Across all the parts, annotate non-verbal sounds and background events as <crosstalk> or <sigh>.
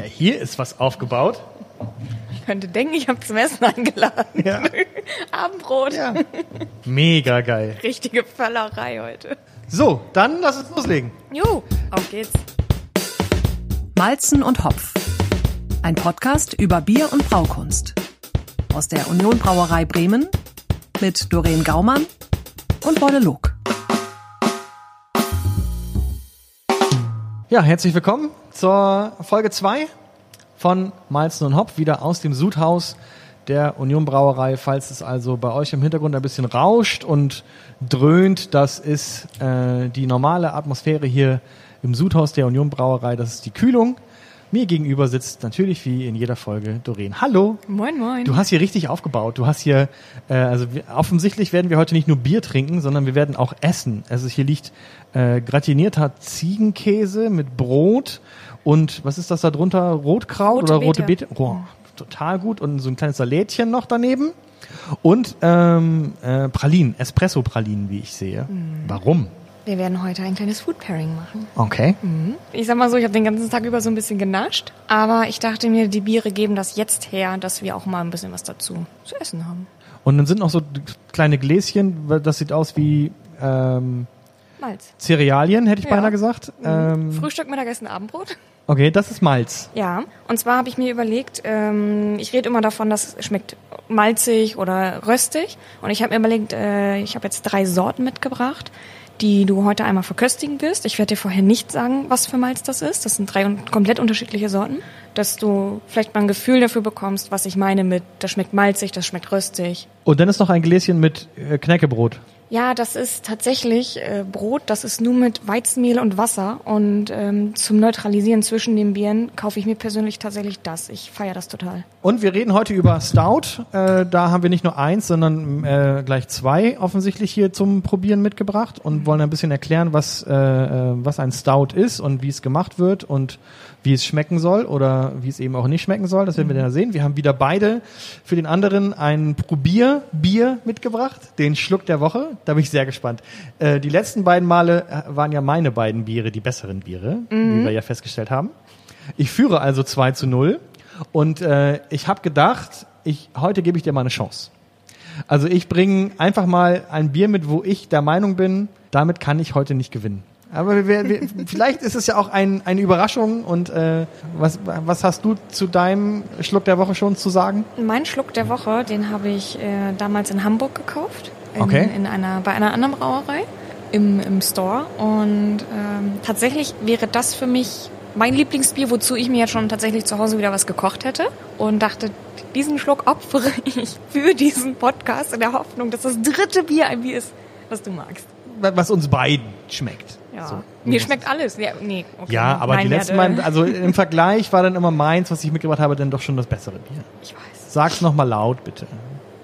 Ja, hier ist was aufgebaut. Ich könnte denken, ich habe zum Essen eingeladen. Ja. <laughs> Abendbrot. Ja. <laughs> Mega geil. Richtige Völlerei heute. So, dann lass uns loslegen. Jo, auf geht's. Malzen und Hopf. Ein Podcast über Bier und Braukunst. Aus der Union Brauerei Bremen mit Doreen Gaumann und Bolle Log. Ja, herzlich willkommen zur Folge 2 von Malzen und Hopf, wieder aus dem Sudhaus der Union Brauerei. Falls es also bei euch im Hintergrund ein bisschen rauscht und dröhnt, das ist äh, die normale Atmosphäre hier im Sudhaus der Union Brauerei. Das ist die Kühlung. Mir gegenüber sitzt natürlich wie in jeder Folge Doreen. Hallo. Moin, moin. Du hast hier richtig aufgebaut. Du hast hier, äh, also wir, offensichtlich werden wir heute nicht nur Bier trinken, sondern wir werden auch essen. Also hier liegt äh, gratinierter Ziegenkäse mit Brot und was ist das da drunter? Rotkraut Rote oder rote Beete. Oh, total gut. Und so ein kleines Salätchen noch daneben. Und ähm, äh, Pralinen, Espresso-Pralinen, wie ich sehe. Mhm. Warum? Wir werden heute ein kleines Food Pairing machen. Okay. Ich sag mal so, ich habe den ganzen Tag über so ein bisschen genascht, aber ich dachte mir, die Biere geben das jetzt her, dass wir auch mal ein bisschen was dazu zu essen haben. Und dann sind noch so kleine Gläschen, das sieht aus wie ähm, Malz. Cerealien, hätte ich Ja. beinahe gesagt. Ähm, Frühstück, Mittagessen, Abendbrot. okay, das ist Malz. Ja, und zwar habe ich mir überlegt, ähm, ich rede immer davon, das schmeckt malzig oder röstig. Und ich habe mir überlegt, äh, ich habe jetzt drei Sorten mitgebracht, die du heute einmal verköstigen wirst. Ich werde dir vorher nicht sagen, was für Malz das ist. Das sind drei komplett unterschiedliche Sorten, dass du vielleicht mal ein Gefühl dafür bekommst, was ich meine mit, das schmeckt malzig, das schmeckt röstig. Und dann ist noch ein Gläschen mit äh, Knäckebrot. Ja, das ist tatsächlich äh, Brot. Das ist nur mit Weizenmehl und Wasser. Und ähm, zum Neutralisieren zwischen den Bieren kaufe ich mir persönlich tatsächlich das. Ich feiere das total. Und wir reden heute über Stout. Äh, da haben wir nicht nur eins, sondern äh, gleich zwei offensichtlich hier zum Probieren mitgebracht und wollen ein bisschen erklären, was, äh, äh, was ein Stout ist und wie es gemacht wird und wie es schmecken soll oder wie es eben auch nicht schmecken soll. Das werden wir dann sehen. Wir haben wieder beide für den anderen ein Probierbier mitgebracht, den Schluck der Woche. Da bin ich sehr gespannt. Äh, die letzten beiden Male äh, waren ja meine beiden Biere die besseren Biere, wie wir ja festgestellt haben. Ich führe also 2 zu 0 und äh, ich habe gedacht, ich, heute gebe ich dir mal eine Chance. Also ich bringe einfach mal ein Bier mit, wo ich der Meinung bin, damit kann ich heute nicht gewinnen. Aber wir, wir, vielleicht ist es ja auch ein, eine Überraschung und äh, was, was hast du zu deinem Schluck der Woche schon zu sagen? Mein Schluck der Woche, den habe ich äh, damals in Hamburg gekauft. In, Okay. in einer, bei einer anderen Brauerei im, im Store. Und ähm, tatsächlich wäre das für mich mein Lieblingsbier, wozu ich mir jetzt schon tatsächlich zu Hause wieder was gekocht hätte. Und dachte, diesen Schluck opfere <laughs> ich für diesen Podcast in der Hoffnung, dass das dritte Bier ein Bier ist, was du magst. Was uns beiden schmeckt. Ja. So. Mir schmeckt alles. Ja, nee, okay. Ja, aber Nein, die letzten Mal, also im Vergleich war dann immer meins, was ich mitgebracht habe, dann doch schon das bessere Bier. Ich weiß. Sag's nochmal laut, bitte.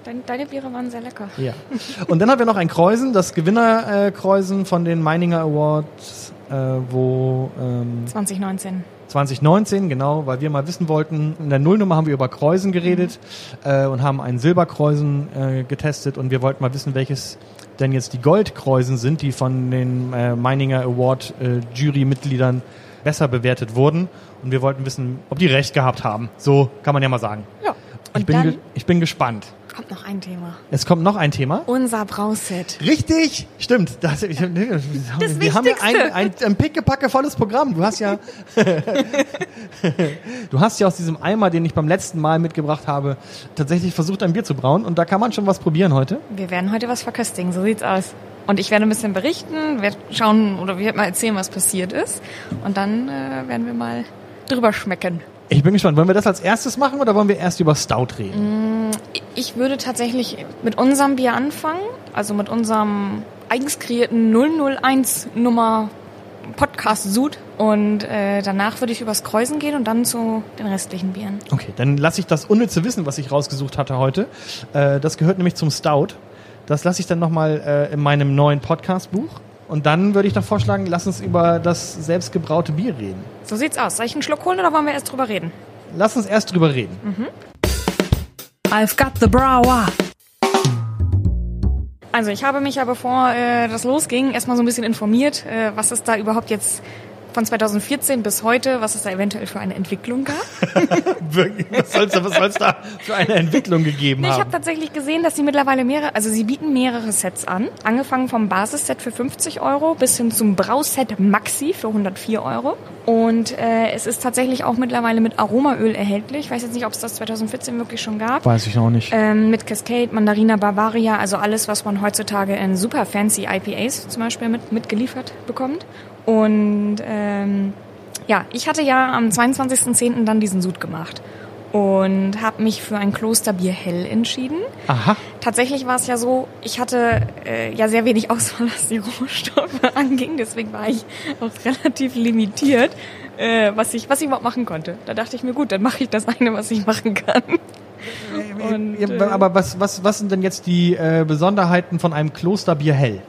Dein, deine Biere waren sehr lecker. Ja. Und dann haben wir noch ein Kreuzen, das Gewinnerkreuzen äh, von den Meininger Awards, äh, wo ähm, 2019. 2019, genau, weil wir mal wissen wollten, in der Nullnummer haben wir über Kreuzen geredet äh, und haben einen Silberkreuzen äh, getestet und wir wollten mal wissen, welches denn jetzt die Goldkreuzen sind, die von den äh, Meininger Award äh, Jurymitgliedern besser bewertet wurden. Und wir wollten wissen, ob die recht gehabt haben. So kann man ja mal sagen. Ja. Ich Und bin, ge dann ich bin gespannt. kommt noch ein Thema. Es kommt noch ein Thema. Unser Brauset. Richtig, stimmt. Das, ich, wir haben ja ein, Wichtigste. ein, ein pickepacke volles Programm. Du hast ja, <laughs> du hast ja aus diesem Eimer, den ich beim letzten Mal mitgebracht habe, tatsächlich versucht, ein Bier zu brauen. Und da kann man schon was probieren heute. Wir werden heute was verköstigen, so sieht's aus. Und ich werde ein bisschen berichten, werde schauen oder werde mal erzählen, was passiert ist. Und dann äh, werden wir mal drüber schmecken. Ich bin gespannt. Wollen wir das als erstes machen oder wollen wir erst über Stout reden? Ich würde tatsächlich mit unserem Bier anfangen, also mit unserem eigens kreierten 001 Nummer Podcast Sud. Und äh, danach würde ich übers Kreuzen gehen und dann zu den restlichen Bieren. Okay, dann lasse ich das unnütze Wissen, was ich rausgesucht hatte heute. Äh, das gehört nämlich zum Stout. Das lasse ich dann nochmal äh, in meinem neuen Podcast-Buch. Und dann würde ich doch vorschlagen, lass uns über das selbstgebraute Bier reden. So sieht's aus. Soll ich einen Schluck holen oder wollen wir erst drüber reden? Lass uns erst drüber reden. I've got the brower. Also ich habe mich ja, bevor äh, das losging, erstmal so ein bisschen informiert, äh, was es da überhaupt jetzt von 2014 bis heute, was es da eventuell für eine Entwicklung gab. <laughs> Was soll es da für eine Entwicklung gegeben Nee, ich habe haben? tatsächlich gesehen, dass sie mittlerweile mehrere, also sie bieten mehrere Sets an. Angefangen vom Basisset für 50 Euro bis hin zum Brauset Maxi für 104 Euro. Und äh, es ist tatsächlich auch mittlerweile mit Aromaöl erhältlich. Ich weiß jetzt nicht, ob es das 2014 wirklich schon gab. Weiß ich noch nicht. Ähm, mit Cascade, Mandarina Bavaria, also alles, was man heutzutage in super fancy IPAs zum Beispiel mit, mitgeliefert bekommt. Und ähm, ja, ich hatte ja am 22.10. dann diesen Sud gemacht und habe mich für ein Klosterbier hell entschieden. Aha. Tatsächlich war es ja so, ich hatte äh, ja sehr wenig <laughs> Auswahl, was die Rohstoffe anging, deswegen war ich auch relativ limitiert, äh, was ich was ich überhaupt machen konnte. Da dachte ich mir, gut, dann mache ich das eine, was ich machen kann. Und, Ja, äh, aber was, was, was sind denn jetzt die äh, Besonderheiten von einem Klosterbier hell?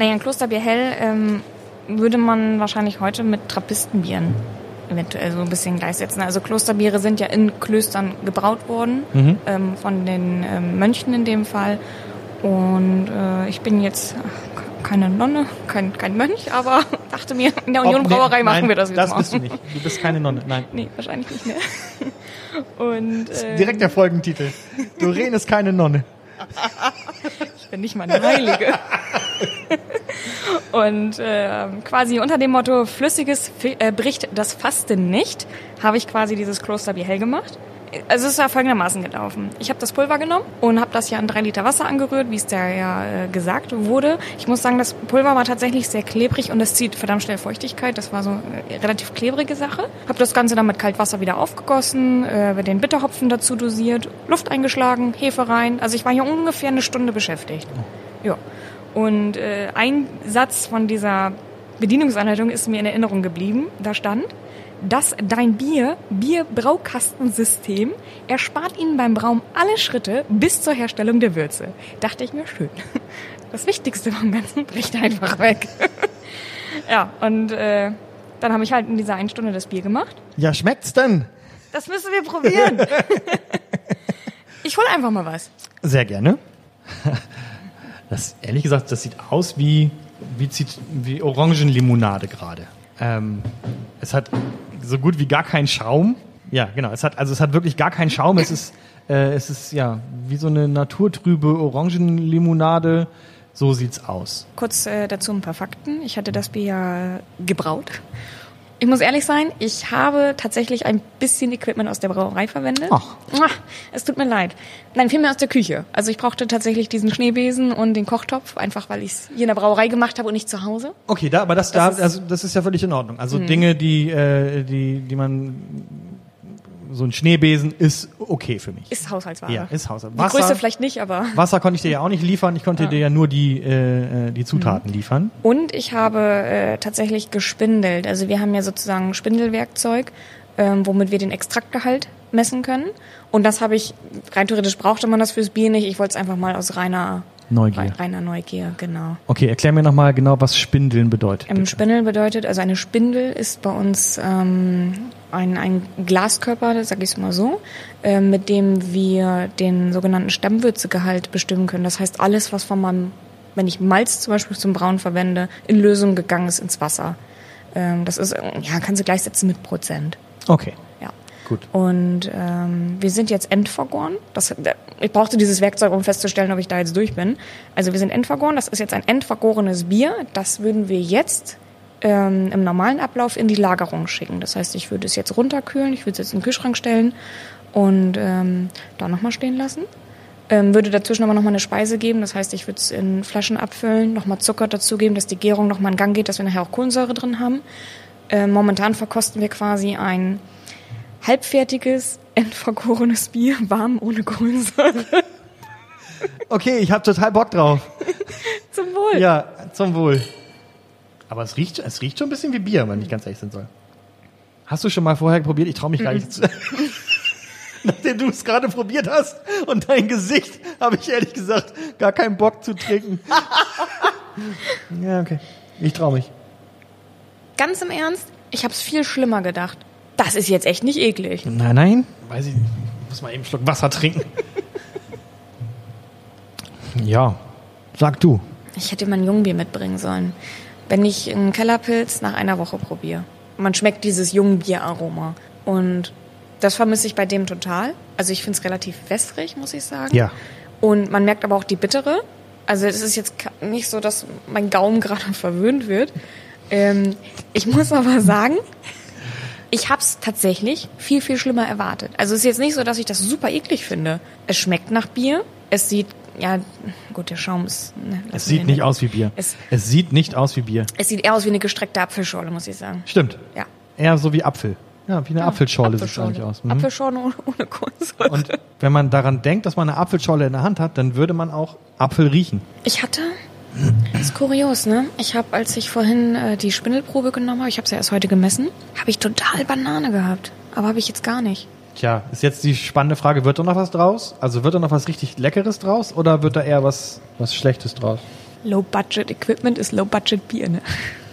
Naja, ein Klosterbier hell ähm, würde man wahrscheinlich heute mit Trappistenbieren eventuell so ein bisschen gleichsetzen. Also Klosterbiere sind ja in Klöstern gebraut worden, ähm, von den ähm, Mönchen in dem Fall. Und äh, ich bin jetzt ach, keine Nonne, kein, kein Mönch, aber <laughs> dachte mir, in der Union Ob- nee, Brauerei machen nein, wir das jetzt Das mal. bist du nicht. Du bist keine Nonne. Nein. Nee, wahrscheinlich nicht mehr. <laughs> Und äh, Direkt der Folgentitel. Doreen ist keine Nonne. <laughs> bin nicht mal eine Heilige. <laughs> Und äh, quasi unter dem Motto Flüssiges äh, bricht das Fasten nicht, habe ich quasi dieses Klosterbier hell gemacht. Also es ist ja folgendermaßen gelaufen. Ich habe das Pulver genommen und habe das ja in drei Liter Wasser angerührt, wie es da ja äh, gesagt wurde. Ich muss sagen, das Pulver war tatsächlich sehr klebrig und es zieht verdammt schnell Feuchtigkeit. Das war so eine relativ klebrige Sache. Habe das Ganze dann mit Kaltwasser wieder aufgegossen, äh, den Bitterhopfen dazu dosiert, Luft eingeschlagen, Hefe rein. Also ich war hier ungefähr eine Stunde beschäftigt. Ja. Und äh, ein Satz von dieser Bedienungsanleitung ist mir in Erinnerung geblieben. Da stand, dass dein Bier, Bierbraukastensystem, erspart Ihnen beim Brauen alle Schritte bis zur Herstellung der Würze. Dachte ich mir, schön. Das Wichtigste vom Ganzen bricht einfach weg. <laughs> ja, und äh, dann habe ich halt in dieser einen Stunde das Bier gemacht. Ja, schmeckt's denn? Das müssen wir probieren. <laughs> ich hol einfach mal was. Sehr gerne. <laughs> Das, ehrlich gesagt, das sieht aus wie, wie, wie Orangenlimonade gerade. Ähm, es hat so gut wie gar keinen Schaum. Ja, genau. Es hat, also es hat wirklich gar keinen Schaum. Es ist, äh, es ist ja wie so eine naturtrübe Orangenlimonade. So sieht's aus. Kurz äh, dazu ein paar Fakten. Ich hatte das Bier ja gebraut. Ich muss ehrlich sein, ich habe tatsächlich ein bisschen Equipment aus der Brauerei verwendet. Ach. Es tut mir leid. Nein, vielmehr aus der Küche. Also ich brauchte tatsächlich diesen Schneebesen und den Kochtopf, einfach weil ich es hier in der Brauerei gemacht habe und nicht zu Hause. Okay, da, aber das, Das da, ist- also das ist ja völlig in Ordnung. Also Dinge, die, äh, die, die man, so ein Schneebesen ist okay für mich. Ist Haushaltsware. Ja, ist Haushalt. Die Größe vielleicht nicht, aber... Wasser konnte ich dir ja auch nicht liefern. Ich konnte dir ja nur die, äh, äh, die Zutaten Mhm. liefern. Und ich habe äh, tatsächlich gespindelt. Also wir haben ja sozusagen Spindelwerkzeug, ähm, womit wir den Extraktgehalt messen können. Und das habe ich, rein theoretisch brauchte man das fürs Bier nicht. Ich wollte es einfach mal aus reiner Neugier. Rei- Reiner Neugier, genau. Okay, erklär mir nochmal genau, was Spindeln bedeutet. Ähm, bitte. Spindel bedeutet, also eine Spindel ist bei uns ähm, ein, ein Glaskörper, sag ich mal so, ähm, mit dem wir den sogenannten Stammwürzegehalt bestimmen können. Das heißt, alles, was von meinem, wenn ich Malz zum Beispiel zum Brauen verwende, in Lösung gegangen ist ins Wasser. Ähm, das ist, äh, ja, kannst du gleichsetzen mit Prozent. Okay. Gut. Und ähm, wir sind jetzt endvergoren. Das, ich brauchte dieses Werkzeug, um festzustellen, ob ich da jetzt durch bin. Also wir sind endvergoren. Das ist jetzt ein endvergorenes Bier. Das würden wir jetzt ähm, im normalen Ablauf in die Lagerung schicken. Das heißt, ich würde es jetzt runterkühlen, ich würde es jetzt in den Kühlschrank stellen und ähm, da nochmal stehen lassen. Ähm, würde dazwischen aber nochmal eine Speise geben. Das heißt, ich würde es in Flaschen abfüllen, nochmal Zucker dazugeben, dass die Gärung nochmal in Gang geht, dass wir nachher auch Kohlensäure drin haben. Ähm, momentan verkosten wir quasi ein halbfertiges, <laughs> endvergorenes Bier, warm ohne Kohlensäure. Okay, ich habe total Bock drauf. <laughs> Zum Wohl. Ja, zum Wohl. Aber es riecht, es riecht schon ein bisschen wie Bier, wenn ich ganz ehrlich sein soll. Hast du schon mal vorher probiert? Ich traue mich gar nicht <laughs> zu. Nachdem du es gerade probiert hast und dein Gesicht, habe ich ehrlich gesagt gar keinen Bock zu trinken. ja, okay. Ich traue mich. Ganz im Ernst, ich habe es viel schlimmer gedacht. Das ist jetzt echt nicht eklig. Nein, nein. Weiß ich nicht. Ich muss mal eben einen Schluck Wasser trinken. <laughs> ja, sag du. Ich hätte mal ein Jungbier mitbringen sollen. Wenn ich einen Kellerpilz nach einer Woche probiere. man schmeckt dieses Jungbieraroma. Und das vermisse ich bei dem total. Also ich finde es relativ wässrig, muss ich sagen. Ja. Und man merkt aber auch die bittere. Also es ist jetzt nicht so, dass mein Gaumen <laughs> gerade verwöhnt wird. Ähm, ich muss aber sagen, ich habe es tatsächlich viel, viel schlimmer erwartet. Also es ist jetzt nicht so, dass ich das super eklig finde. Es schmeckt nach Bier. Es sieht, ja, gut, der Schaum ist... Ne, Es sieht nicht aus wie Bier. Es, Es sieht nicht aus wie Bier. es sieht eher aus wie eine gestreckte Apfelschorle, muss ich sagen. Stimmt. Ja. Eher so wie Apfel. Ja, wie eine Apfelschorle sieht es eigentlich aus. Mhm. Apfelschorle ohne, ohne Kohlensäure. Und wenn man daran denkt, dass man eine Apfelschorle in der Hand hat, dann würde man auch Apfel riechen. Ich hatte, das ist kurios, ne? Ich habe, als ich vorhin äh, die Spindelprobe genommen habe, ich habe sie erst heute gemessen, habe ich total Banane gehabt. Aber habe ich jetzt gar nicht. Tja, ist jetzt die spannende Frage, wird da noch was draus? Also wird da noch was richtig Leckeres draus oder wird da eher was, was Schlechtes draus? Low-Budget-Equipment ist Low-Budget-Bier, ne?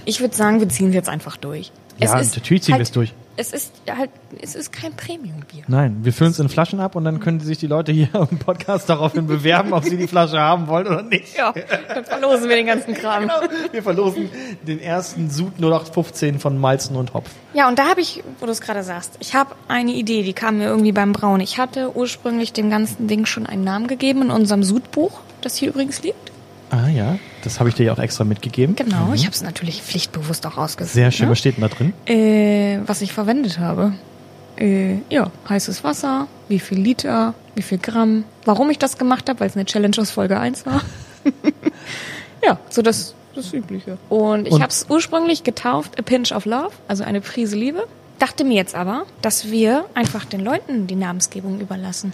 Ich würde sagen, wir ziehen es jetzt einfach durch. Ja, natürlich ziehen wir es durch. Es ist halt, es ist kein Premium-Bier. Nein, wir füllen es in Flaschen ab und dann können sich die Leute hier im Podcast daraufhin bewerben, ob sie die Flasche haben wollen oder nicht. Ja, dann verlosen wir den ganzen Kram. Genau, wir verlosen den ersten Sud 0815 von Malzen und Hopf. Ja, und da habe ich, wo du es gerade sagst, ich habe eine Idee, die kam mir irgendwie beim Brauen. Ich hatte ursprünglich dem ganzen Ding schon einen Namen gegeben in unserem Sudbuch, das hier übrigens liegt. Ah ja, das habe ich dir ja auch extra mitgegeben. Genau, ich habe es natürlich pflichtbewusst auch ausgesucht. Sehr schön, Ne? was steht denn da drin? Äh, was ich verwendet habe. Äh, ja, heißes Wasser, wie viel Liter, wie viel Gramm. Warum ich das gemacht habe, weil es eine Challenge aus Folge 1 war. <laughs> ja, so das, das Übliche. Und ich habe es ursprünglich getauft A Pinch of Love, also eine Prise Liebe. Dachte mir jetzt aber, dass wir einfach den Leuten die Namensgebung überlassen.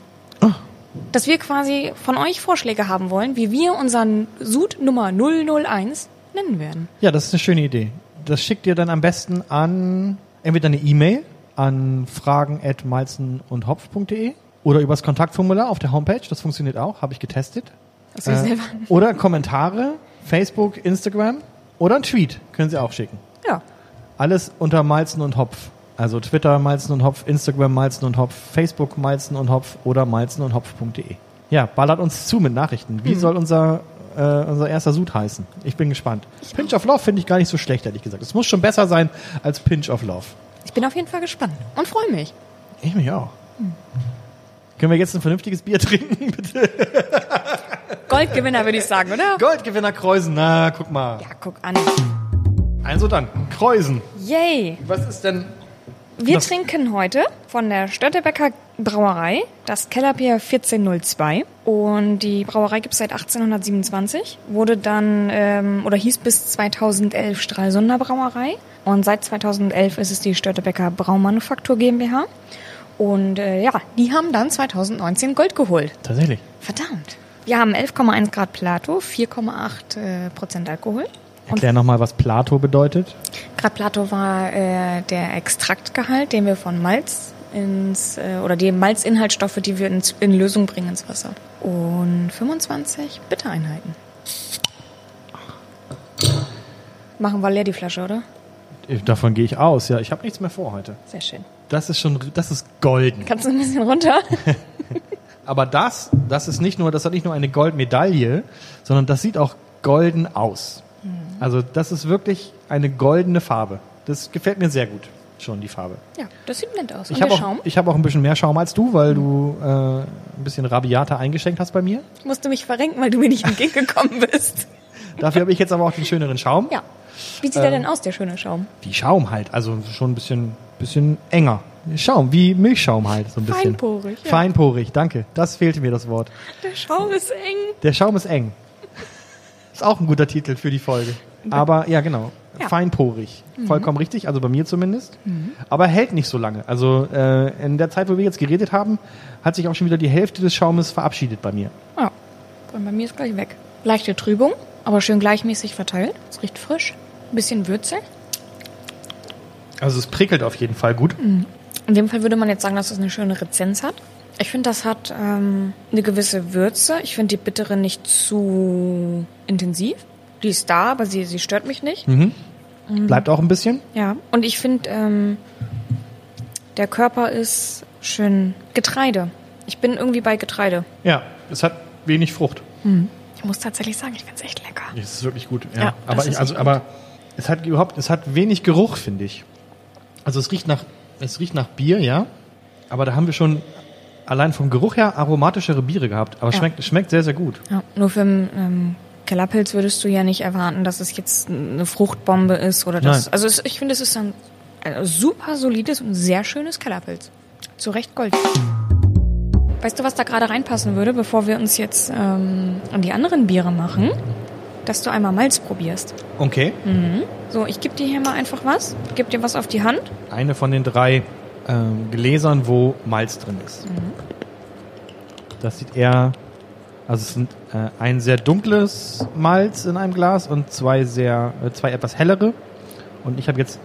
Dass wir quasi von euch Vorschläge haben wollen, wie wir unseren Sud Nummer 001 nennen werden. Ja, das ist eine schöne Idee. Das schickt ihr dann am besten an entweder eine E-Mail an fragen@malzenundhopf.de oder übers Kontaktformular auf der Homepage. Das funktioniert auch, habe ich getestet. Das Äh, selber. oder Kommentare, Facebook, Instagram oder ein Tweet können Sie auch schicken. Ja. Alles unter Malzen und Hopf. Also Twitter Malzen und Hopf, Instagram Malzen und Hopf, Facebook Malzen und Hopf oder malzenundhopf.de. Ja, ballert uns zu mit Nachrichten. Mhm. Wie soll unser, äh, unser erster Sud heißen? Ich bin gespannt. Pinch of Love finde ich gar nicht so schlecht, ehrlich gesagt. Es muss schon besser sein als Pinch of Love. Ich bin auf jeden Fall gespannt und freue mich. Ich mich auch. Können wir jetzt ein vernünftiges Bier <laughs> trinken, bitte? Goldgewinner, würde ich sagen, oder? Goldgewinner Kreuzen, na, guck mal. Ja, guck an. Also dann, Kreuzen. Yay! Was ist denn... Wir Das- trinken heute von der Störtebecker Brauerei das Kellerbier 1402. Und die Brauerei gibt es seit 1827, wurde dann ähm, oder hieß bis 2011 Stralsunder Brauerei. Und seit 2011 ist es die Störtebecker Braumanufaktur GmbH. Und äh, ja, die haben dann 2019 Gold geholt. Tatsächlich. Verdammt. Wir haben 11,1 Grad Plato, 4,8 äh, Prozent Alkohol. Erklär nochmal, was Plato bedeutet. Grad Plato war äh, der Extraktgehalt, den wir von Malz ins äh, oder die Malzinhaltsstoffe, die wir ins, in Lösung bringen ins Wasser. Und 25 Bittereinheiten. Machen wir leer die Flasche, oder? Davon gehe ich aus, ja. Ich habe nichts mehr vor heute. Sehr schön. Das ist schon, das ist golden. Kannst du ein bisschen runter? <laughs> Aber das, das ist nicht nur, das hat nicht nur eine Goldmedaille, sondern das sieht auch golden aus. Also das ist wirklich eine goldene Farbe. Das gefällt mir sehr gut, schon die Farbe. Ja, das sieht nett aus. Ich habe auch, ich habe auch ein bisschen mehr Schaum als du, weil du äh, ein bisschen rabiater eingeschenkt hast bei mir. Ich musste mich verrenken, weil du mir nicht entgegengekommen bist. <laughs> Dafür habe ich jetzt aber auch den schöneren Schaum. Ja. Wie sieht der denn aus, der schöne Schaum? Wie Schaum halt, also schon ein bisschen, bisschen enger. Schaum, wie Milchschaum halt, so ein bisschen. Feinporig, ja. Feinporig, danke. Das fehlte mir das Wort. Der Schaum ist eng. Der Schaum ist eng. Ist auch ein guter Titel für die Folge. Aber ja, genau. Ja. Feinporig. Vollkommen richtig, also bei mir zumindest. Aber hält nicht so lange. Also äh, in der Zeit, wo wir jetzt geredet haben, hat sich auch schon wieder die Hälfte des Schaumes verabschiedet bei mir. Ja. Und bei mir ist gleich weg. Leichte Trübung, aber schön gleichmäßig verteilt. Es riecht frisch. Ein bisschen würzig. Also es prickelt auf jeden Fall gut. In dem Fall würde man jetzt sagen, dass es eine schöne Rezenz hat. Ich finde, das hat ähm, eine gewisse Würze. Ich finde die bittere nicht zu intensiv. Die ist da, aber sie, sie stört mich nicht. Bleibt auch ein bisschen. Ja. Und ich finde, ähm, der Körper ist schön Getreide. Ich bin irgendwie bei Getreide. Ja, es hat wenig Frucht. Ich muss tatsächlich sagen, ich finde es echt lecker. Es ist wirklich gut. Ja. Ja, aber ich, also, echt aber es hat überhaupt, es hat wenig Geruch, finde ich. Also es riecht nach, es riecht nach Bier, ja. Aber da haben wir schon allein vom Geruch her aromatischere Biere gehabt. Aber es Ja. schmeckt, schmeckt sehr, sehr gut. Ja, nur für einen ähm, Kellerpilz würdest du ja nicht erwarten, dass es jetzt eine Fruchtbombe ist oder das. Nein. Also es, ich finde, es ist ein, ein super solides und sehr schönes Kellerpilz. Zu Recht Gold. Weißt du, was da gerade reinpassen würde, bevor wir uns jetzt ähm, an die anderen Biere machen? Dass du einmal Malz probierst. Okay. So, ich gebe dir hier mal einfach was. Gib dir was auf die Hand. Eine von den drei ähm, Gläsern, wo Malz drin ist. Das sieht eher, also es sind äh, ein sehr dunkles Malz in einem Glas und zwei sehr, äh, zwei etwas hellere. Und ich habe jetzt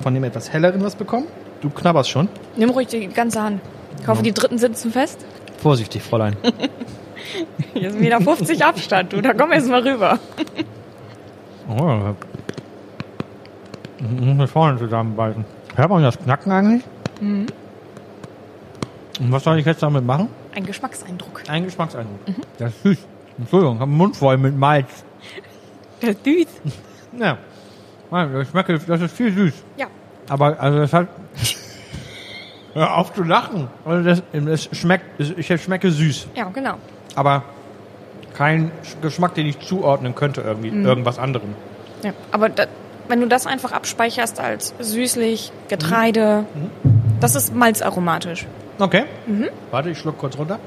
von dem etwas helleren was bekommen. Du knabberst schon. Nimm ruhig die ganze Hand. Ich hoffe, die dritten sitzen fest. Vorsichtig, Fräulein. <laughs> Hier ist wieder 50 Abstand, du. Da komm jetzt mal rüber. Oh. Ich muss vorne zusammenbeißen. Hört man das Knacken eigentlich? Und was soll ich jetzt damit machen? Ein Geschmackseindruck. Ein Geschmackseindruck. Das ist süß. Entschuldigung, ich habe einen Mund voll mit Malz. Das ist süß. <laughs> Ja. Nein, das schmeckt, das ist viel süß. Ja. Aber, also das hat... <laughs> Hör auf zu lachen. Also das, es schmeckt, ich schmecke süß. Ja, genau. Aber kein Geschmack, den ich zuordnen könnte irgendwie, irgendwas anderem. Ja, aber da, wenn du das einfach abspeicherst als süßlich, Getreide, das ist malzaromatisch. Okay. Warte, ich schluck kurz runter.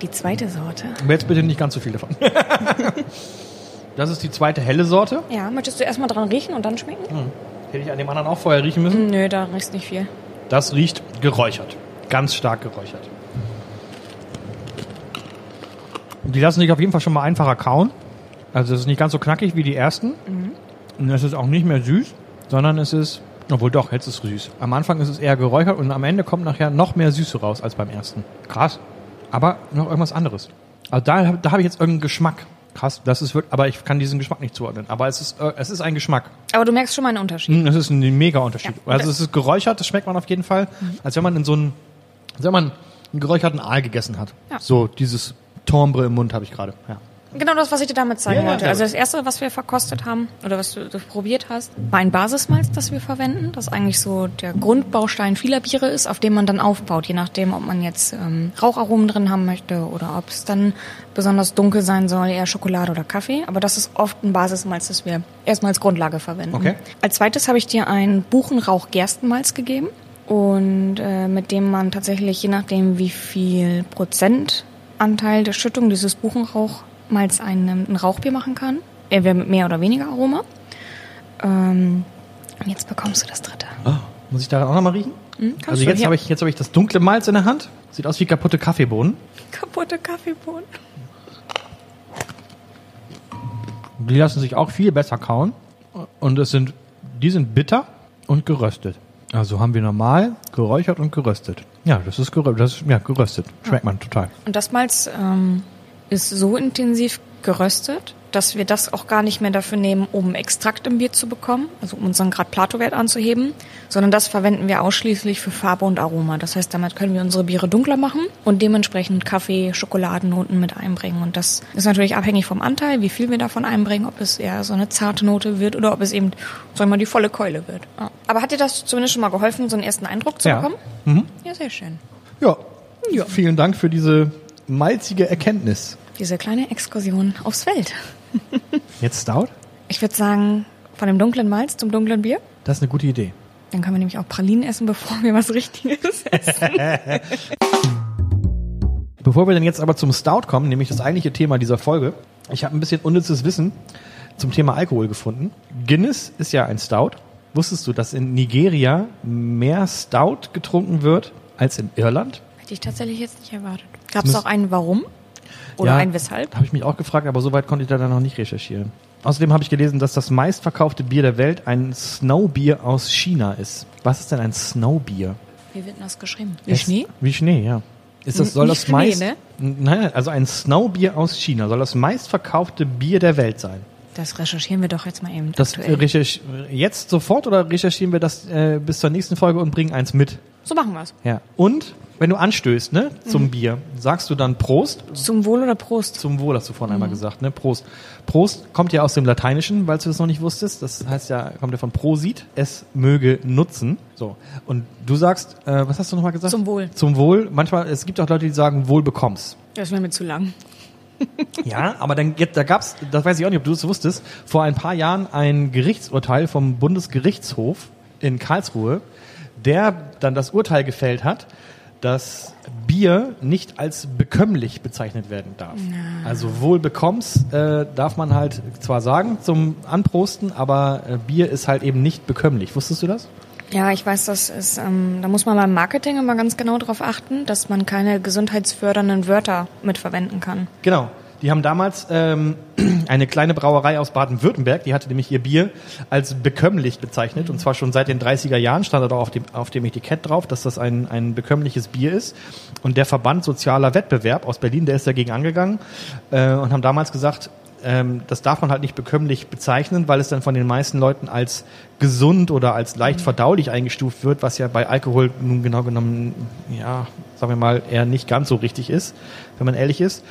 Die zweite Sorte. Aber jetzt bitte nicht ganz so viel davon. <laughs> das ist die zweite helle Sorte. Ja, möchtest du erstmal dran riechen und dann schmecken? Hätte ich an dem anderen auch vorher riechen müssen. Nö, da riechst nicht viel. Das riecht geräuchert. Ganz stark geräuchert. Die lassen sich auf jeden Fall schon mal einfacher kauen. Also es ist nicht ganz so knackig wie die ersten. Und es ist auch nicht mehr süß, sondern es ist, obwohl doch, jetzt ist es süß. Am Anfang ist es eher geräuchert und am Ende kommt nachher noch mehr Süße raus als beim ersten. Krass. Aber noch irgendwas anderes. Also da, da habe ich jetzt irgendeinen Geschmack. Krass, das ist wirklich, aber ich kann diesen Geschmack nicht zuordnen. Aber es ist, äh, es ist ein Geschmack. Aber du merkst schon mal einen Unterschied. Mm, Das ist ein mega Unterschied. Ja. Also es ist geräuchert, das schmeckt man auf jeden Fall, als wenn man in so einen, als wenn man einen geräucherten Aal gegessen hat. Ja. So dieses Tombre im Mund habe ich gerade. Ja. Genau das, was ich dir damit zeigen Ja, wollte. Also das erste, was wir verkostet haben oder was du, du probiert hast, war ein Basismalz, das wir verwenden, das eigentlich so der Grundbaustein vieler Biere ist, auf dem man dann aufbaut, je nachdem, ob man jetzt ähm, Raucharomen drin haben möchte oder ob es dann besonders dunkel sein soll, eher Schokolade oder Kaffee. Aber das ist oft ein Basismalz, das wir erstmal als Grundlage verwenden. Okay. Als zweites habe ich dir ein Buchenrauch-Gerstenmalz gegeben und äh, mit dem man tatsächlich, je nachdem wie viel Prozentanteil der Schüttung dieses Buchenrauchmalz einnimmt, ein Rauchbier machen kann. Entweder mit mehr oder weniger Aroma. Ähm, und jetzt bekommst du das dritte. Oh, muss ich daran auch nochmal riechen? kannst also jetzt habe ich, jetzt habe ich das dunkle Malz in der Hand. Sieht aus wie kaputte Kaffeebohnen. Kaputte Kaffeebohnen. Die lassen sich auch viel besser kauen. Und es sind, die sind bitter und geröstet. Also haben wir normal, geräuchert und geröstet. Ja, das ist, gerö das ist ja, geröstet. Schmeckt man total. Und das Malz ähm, ist so intensiv geröstet, dass wir das auch gar nicht mehr dafür nehmen, um Extrakt im Bier zu bekommen, also um unseren Grad Plato-Wert anzuheben, sondern das verwenden wir ausschließlich für Farbe und Aroma. Das heißt, damit können wir unsere Biere dunkler machen und dementsprechend Kaffee, Schokoladennoten mit einbringen. Und das ist natürlich abhängig vom Anteil, wie viel wir davon einbringen, ob es eher so eine zarte Note wird oder ob es eben, sagen wir mal, die volle Keule wird. Ja. Aber hat dir das zumindest schon mal geholfen, so einen ersten Eindruck zu Ja. bekommen? Mhm. Ja, sehr schön. Ja. Ja. Vielen Dank für diese malzige Erkenntnis. Diese kleine Exkursion aufs Feld. Jetzt Stout? Ich würde sagen, von dem dunklen Malz zum dunklen Bier. Das ist eine gute Idee. Dann können wir nämlich auch Pralinen essen, bevor wir was Richtiges essen. <laughs> Bevor wir dann jetzt aber zum Stout kommen, nämlich das eigentliche Thema dieser Folge, ich habe ein bisschen unnützes Wissen zum Thema Alkohol gefunden. Guinness ist ja ein Stout. Wusstest du, dass in Nigeria mehr Stout getrunken wird als in Irland? Hätte ich tatsächlich jetzt nicht erwartet. Gab es auch einen Warum? Oder ein Weshalb? Habe ich mich auch gefragt, aber soweit konnte ich da dann noch nicht recherchieren. Außerdem habe ich gelesen, dass das meistverkaufte Bier der Welt ein Snowbier aus China ist. Was ist denn ein Snowbier? Wie wird denn das geschrieben? Wie Es- Schnee? Wie Schnee, ja. Ist das, soll nicht das Schnee, meist, ne? N- Nein, nein, also ein Snowbier aus China soll das meistverkaufte Bier der Welt sein. Das recherchieren wir doch jetzt mal eben. Das recherch jetzt sofort oder recherchieren wir das äh, bis zur nächsten Folge und bringen eins mit? So machen wir's. Ja. Und wenn du anstößt, ne, zum Bier, sagst du dann Prost? Zum Wohl oder Prost? Zum Wohl hast du vorhin einmal gesagt, ne? Prost. Prost kommt ja aus dem Lateinischen, weil du das noch nicht wusstest. Das heißt ja, kommt ja von prosit, es möge nutzen. So. Und du sagst, äh, was hast du nochmal gesagt? Zum Wohl. Zum Wohl. Manchmal, es gibt auch Leute, die sagen, wohl bekommst. Das wäre mir zu lang. <laughs> Ja, aber dann da gab's, das weiß ich auch nicht, ob du es wusstest, vor ein paar Jahren ein Gerichtsurteil vom Bundesgerichtshof in Karlsruhe, der dann das Urteil gefällt hat, dass Bier nicht als bekömmlich bezeichnet werden darf. Also wohl bekommst äh, darf man halt zwar sagen zum Anprosten, aber äh, Bier ist halt eben nicht bekömmlich. Wusstest du das? Ja, ich weiß, das ist, ähm, da muss man beim Marketing immer ganz genau darauf achten, dass man keine gesundheitsfördernden Wörter mitverwenden kann. Genau. Die haben damals ähm, <clears throat> eine kleine Brauerei aus Baden-Württemberg, die hatte nämlich ihr Bier als bekömmlich bezeichnet. Und zwar schon seit den 30er Jahren stand da auf dem, auf dem Etikett drauf, dass das ein, ein bekömmliches Bier ist. Und der Verband Sozialer Wettbewerb aus Berlin, der ist dagegen angegangen äh, und haben damals gesagt, ähm, das darf man halt nicht bekömmlich bezeichnen, weil es dann von den meisten Leuten als gesund oder als leicht verdaulich eingestuft wird, was ja bei Alkohol nun genau genommen, ja, sagen wir mal, eher nicht ganz so richtig ist, wenn man ehrlich ist.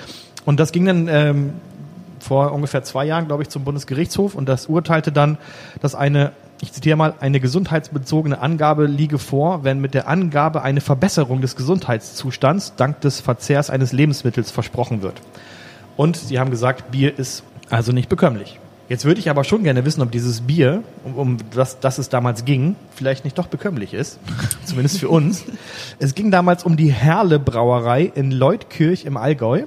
Und das ging dann ähm, vor ungefähr zwei Jahren, glaube ich, zum Bundesgerichtshof und das urteilte dann, dass eine, ich zitiere mal, eine gesundheitsbezogene Angabe liege vor, wenn mit der Angabe eine Verbesserung des Gesundheitszustands dank des Verzehrs eines Lebensmittels versprochen wird. Und sie haben gesagt, Bier ist also nicht bekömmlich. Jetzt würde ich aber schon gerne wissen, ob dieses Bier, um, um das, das es damals ging, vielleicht nicht doch bekömmlich ist. <laughs> Zumindest für uns. Es ging damals um die Herle Brauerei in Leutkirch im Allgäu.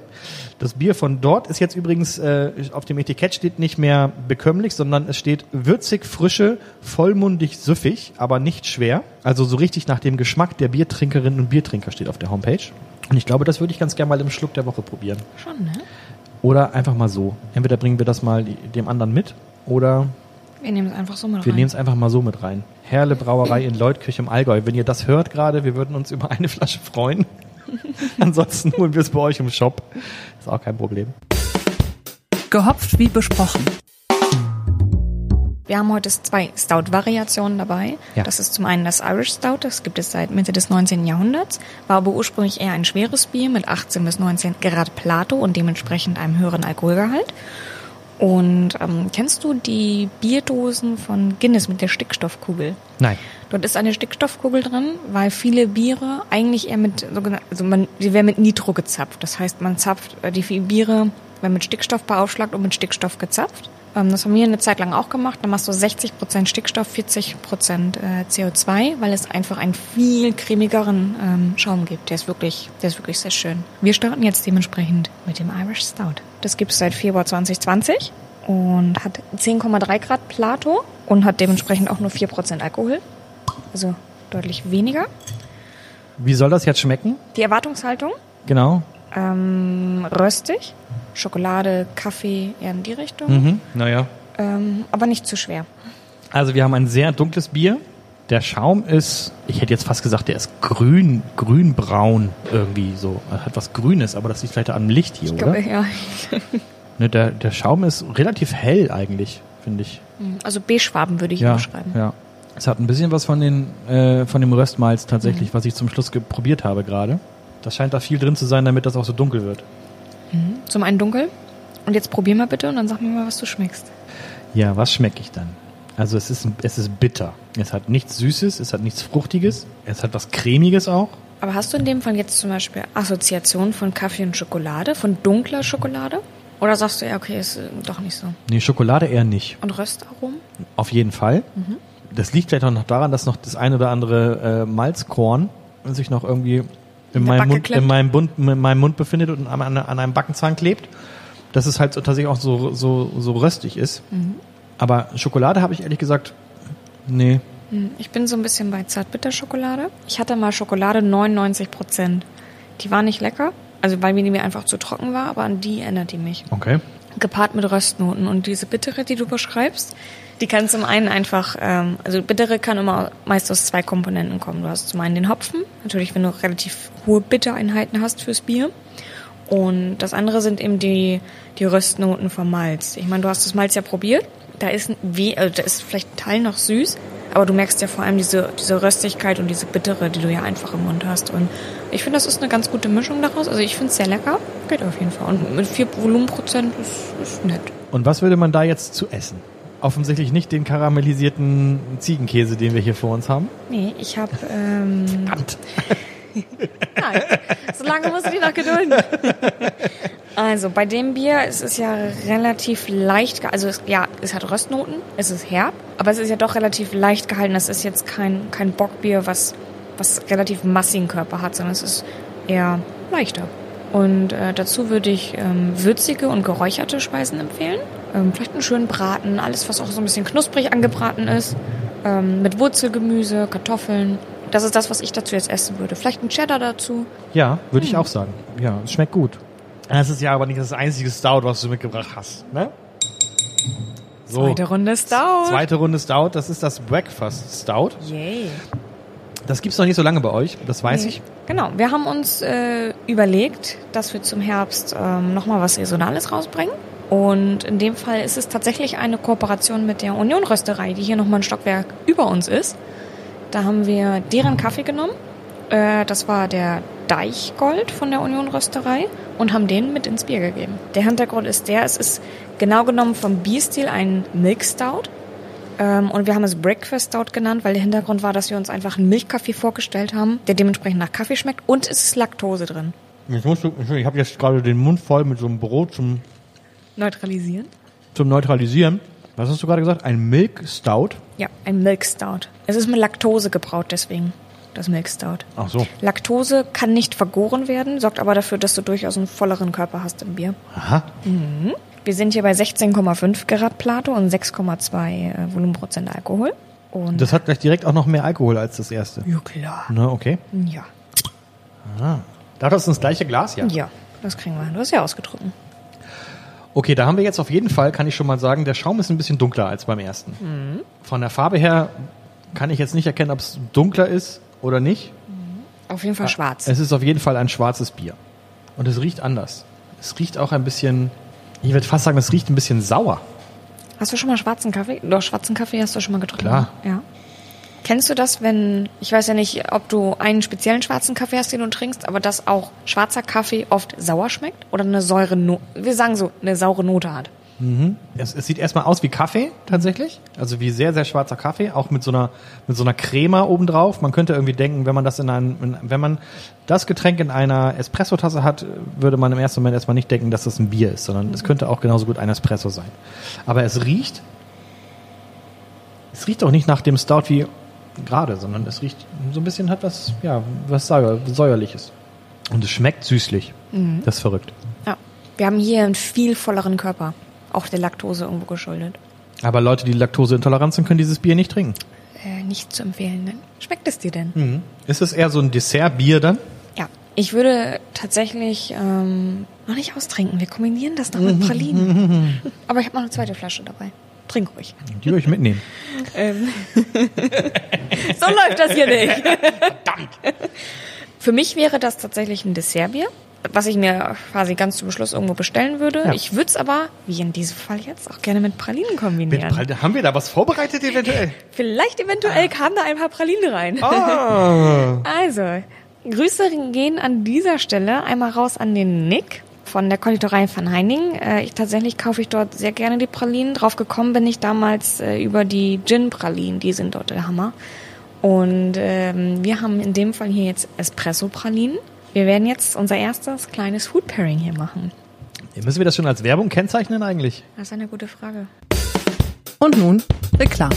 Das Bier von dort ist jetzt übrigens, äh, auf dem Etikett steht nicht mehr bekömmlich, sondern es steht würzig, frische, vollmundig, süffig, aber nicht schwer. Also so richtig nach dem Geschmack der Biertrinkerinnen und Biertrinker steht auf der Homepage. Und ich glaube, das würde ich ganz gerne mal im Schluck der Woche probieren. Schon, ne? Oder einfach mal so. Entweder bringen wir das mal dem anderen mit oder Wir nehmen es einfach so mal wir rein. nehmen es einfach mal so mit rein. Herle Brauerei in Leutkirch im Allgäu. Wenn ihr das hört gerade, wir würden uns über eine Flasche freuen. <laughs> Ansonsten holen wir es bei euch im Shop. Ist auch kein Problem. Gehopft wie besprochen. Wir haben heute zwei Stout-Variationen dabei. Ja. Das ist zum einen das Irish Stout, das gibt es seit Mitte des 19. Jahrhunderts, war aber ursprünglich eher ein schweres Bier mit 18 bis 19 Grad Plato und dementsprechend einem höheren Alkoholgehalt. Und ähm, kennst du die Bierdosen von Guinness mit der Stickstoffkugel? Nein. Dort ist eine Stickstoffkugel drin, weil viele Biere eigentlich eher mit sogenan- also man, sie werden mit Nitro gezapft. Das heißt, man zapft äh, die Biere werden mit Stickstoff beaufschlagt und mit Stickstoff gezapft. Ähm, das haben wir eine Zeit lang auch gemacht. Dann machst du 60% Stickstoff, 40% äh, CO2, weil es einfach einen viel cremigeren ähm, Schaum gibt. Der ist wirklich, der ist wirklich sehr schön. Wir starten jetzt dementsprechend mit dem Irish Stout. Das gibt es seit Februar 2020 und hat 10,3 Grad Plato und hat dementsprechend auch nur 4% Alkohol. Also deutlich weniger. Wie soll das jetzt schmecken? Die Erwartungshaltung, Genau. ähm, röstig, Schokolade, Kaffee, eher in die Richtung, Mhm. Naja. ähm, aber nicht zu schwer. Also wir haben ein sehr dunkles Bier. Der Schaum ist, ich hätte jetzt fast gesagt, der ist grün, grünbraun irgendwie so. Er hat was Grünes, aber das liegt vielleicht am Licht hier, Ich oder? glaube, ja. <laughs> Ne, der, der Schaum ist relativ hell eigentlich, finde ich. Also B-Schwaben würde ich ja, beschreiben. ja. Es hat ein bisschen was von, den, äh, von dem Röstmalz tatsächlich, was ich zum Schluss probiert habe gerade. Das scheint da viel drin zu sein, damit das auch so dunkel wird. Zum einen dunkel. Und jetzt probier mal bitte und dann sag mir mal, was du schmeckst. Ja, was schmecke ich dann? Also es ist, es ist bitter. Es hat nichts Süßes, es hat nichts Fruchtiges, es hat was Cremiges auch. Aber hast du in dem Fall jetzt zum Beispiel Assoziation von Kaffee und Schokolade, von dunkler Schokolade? Oder sagst du, ja, okay, ist äh, doch nicht so. Nee, Schokolade eher nicht. Und Röstaromen? Auf jeden Fall. Das liegt vielleicht auch noch daran, dass noch das eine oder andere äh, Malzkorn sich noch irgendwie in, meinem, Mund, in, meinem Mund, in meinem Mund befindet und an, an, einem Backenzahn klebt. Dass es halt tatsächlich auch so, so, so röstig ist. Aber Schokolade habe ich ehrlich gesagt, nee. Hm, Ich bin so ein bisschen bei Zartbitterschokolade. Ich hatte mal Schokolade 99 Prozent. Die war nicht lecker, also weil mir die mir einfach zu trocken war, aber an die erinnert die mich. Okay. Gepaart mit Röstnoten. Und diese bittere, die du beschreibst, die kann zum einen einfach, ähm, also bittere kann immer meist aus zwei Komponenten kommen. Du hast zum einen den Hopfen, natürlich wenn du relativ hohe Bittereinheiten hast fürs Bier. Und das andere sind eben die, die Röstnoten vom Malz. Ich meine, du hast das Malz ja probiert. Da ist, we also da ist vielleicht ein Teil noch süß, Aber du merkst ja vor allem diese, diese Röstigkeit und diese Bittere, die du ja einfach im Mund hast. Und ich finde, das ist eine ganz gute Mischung daraus. Also ich finde es sehr lecker. Geht auf jeden Fall. Und mit 4 Volumenprozent ist, ist nett. Und was würde man da jetzt zu essen? Offensichtlich nicht den karamellisierten Ziegenkäse, den wir hier vor uns haben. Nee, ich habe... Ähm, Verdammt. <laughs> Nein, so lange musst du dich noch gedulden. Also bei dem Bier es ist ja relativ leicht, also es, ja, es hat Röstnoten, es ist herb, aber es ist ja doch relativ leicht gehalten. Es ist jetzt kein, kein Bockbier, was, was relativ massigen Körper hat, sondern es ist eher leichter. Und äh, dazu würde ich ähm, würzige und geräucherte Speisen empfehlen. Ähm, vielleicht einen schönen Braten, alles, was auch so ein bisschen knusprig angebraten ist. Ähm, mit Wurzelgemüse, Kartoffeln. Das ist das, was ich dazu jetzt essen würde. Vielleicht ein Cheddar dazu. Ja, würde ich auch sagen. Ja, es schmeckt gut. Das ist ja aber nicht das einzige Stout, was du mitgebracht hast, ne? So, Zweite Runde Stout. zweite Runde Stout, das ist das Breakfast Stout. Yay. Das gibt's noch nicht so lange bei euch, das weiß ich. Genau, wir haben uns äh, überlegt, dass wir zum Herbst ähm, nochmal was Saisonales rausbringen. Und in dem Fall ist es tatsächlich eine Kooperation mit der Union Rösterei, die hier nochmal ein Stockwerk über uns ist. Da haben wir deren Kaffee genommen. Äh, das war der Deichgold von der Union Rösterei und haben den mit ins Bier gegeben. Der Hintergrund ist der, es ist genau genommen vom Bierstil ein Milk Stout. Ähm, und wir haben es Breakfast Stout genannt, weil der Hintergrund war, dass wir uns einfach einen Milchkaffee vorgestellt haben, der dementsprechend nach Kaffee schmeckt und es ist Laktose drin. Ich, muss, ich habe jetzt gerade den Mund voll mit so einem Brot zum, Neutralisieren? zum Neutralisieren. Was hast du gerade gesagt? Ein Milk Stout? Ja, ein Milk Stout. Es ist mit Laktose gebraut, deswegen das Milk Stout. Ach so. Laktose kann nicht vergoren werden, sorgt aber dafür, dass du durchaus einen volleren Körper hast im Bier. Aha. Wir sind hier bei 16,5 Grad Plato und 6,2 äh, Volumenprozent Alkohol. Und Das hat gleich direkt auch noch mehr Alkohol als das erste. ja klar. Ne, okay. Ja. Da hat das das gleiche Glas, ja. Ja, das kriegen wir. hin. Du hast ja ausgetrunken. Okay, da haben wir jetzt auf jeden Fall, kann ich schon mal sagen, der Schaum ist ein bisschen dunkler als beim ersten. Von der Farbe her kann ich jetzt nicht erkennen, ob es dunkler ist oder nicht. Auf jeden Fall schwarz. Es ist auf jeden Fall ein schwarzes Bier. Und es riecht anders. Es riecht auch ein bisschen, ich würde fast sagen, es riecht ein bisschen sauer. Hast du schon mal schwarzen Kaffee? Doch, schwarzen Kaffee hast du schon mal getrunken. Klar. Ja. Kennst du das, wenn, ich weiß ja nicht, ob du einen speziellen schwarzen Kaffee hast, den du trinkst, aber dass auch schwarzer Kaffee oft sauer schmeckt oder eine Säure, wir sagen so, eine saure Note hat? Es, es sieht erstmal aus wie Kaffee tatsächlich, also wie sehr sehr schwarzer Kaffee, auch mit so einer mit so einer Crema obendrauf. Man könnte irgendwie denken, wenn man das in einem, in, wenn man das Getränk in einer Espressotasse hat, würde man im ersten Moment erstmal nicht denken, dass das ein Bier ist, sondern es könnte auch genauso gut ein Espresso sein. Aber es riecht, es riecht auch nicht nach dem Stout wie gerade, sondern es riecht so ein bisschen hat was, ja, was säuer, säuerliches. Und es schmeckt süßlich. Das ist verrückt. Ja. Wir haben hier einen viel volleren Körper. Auch der Laktose irgendwo geschuldet. Aber Leute, die laktoseintolerant sind, können dieses Bier nicht trinken. Äh, nicht zu empfehlen. Nein. Schmeckt es dir denn? Ist es eher so ein Dessertbier dann? Ja. Ich würde tatsächlich ähm, noch nicht austrinken. Wir kombinieren das noch mit <laughs> Pralinen. Aber ich habe noch eine zweite Flasche dabei. Trink ruhig. Die würde ich mitnehmen. Ähm. <laughs> so läuft das hier nicht. Für mich wäre das tatsächlich ein Dessertbier, was ich mir quasi ganz zum Schluss irgendwo bestellen würde. Ja. Ich würde es aber, wie in diesem Fall jetzt, auch gerne mit Pralinen Mit kombinieren. Pral- haben wir da was vorbereitet eventuell? Vielleicht eventuell kamen da ein paar Pralinen rein. Ah. <laughs> Also, Grüße gehen an dieser Stelle einmal raus an den Nick von der Konditorei van Heining. Äh, ich, tatsächlich kaufe ich dort sehr gerne die Pralinen. Drauf gekommen bin ich damals äh, über die Gin-Pralinen. Die sind dort der Hammer. Und ähm, wir haben in dem Fall hier jetzt Espresso-Pralinen. Wir werden jetzt unser erstes kleines Food Pairing hier machen. Müssen wir das schon als Werbung kennzeichnen eigentlich? Das ist eine gute Frage. Und nun Reklame.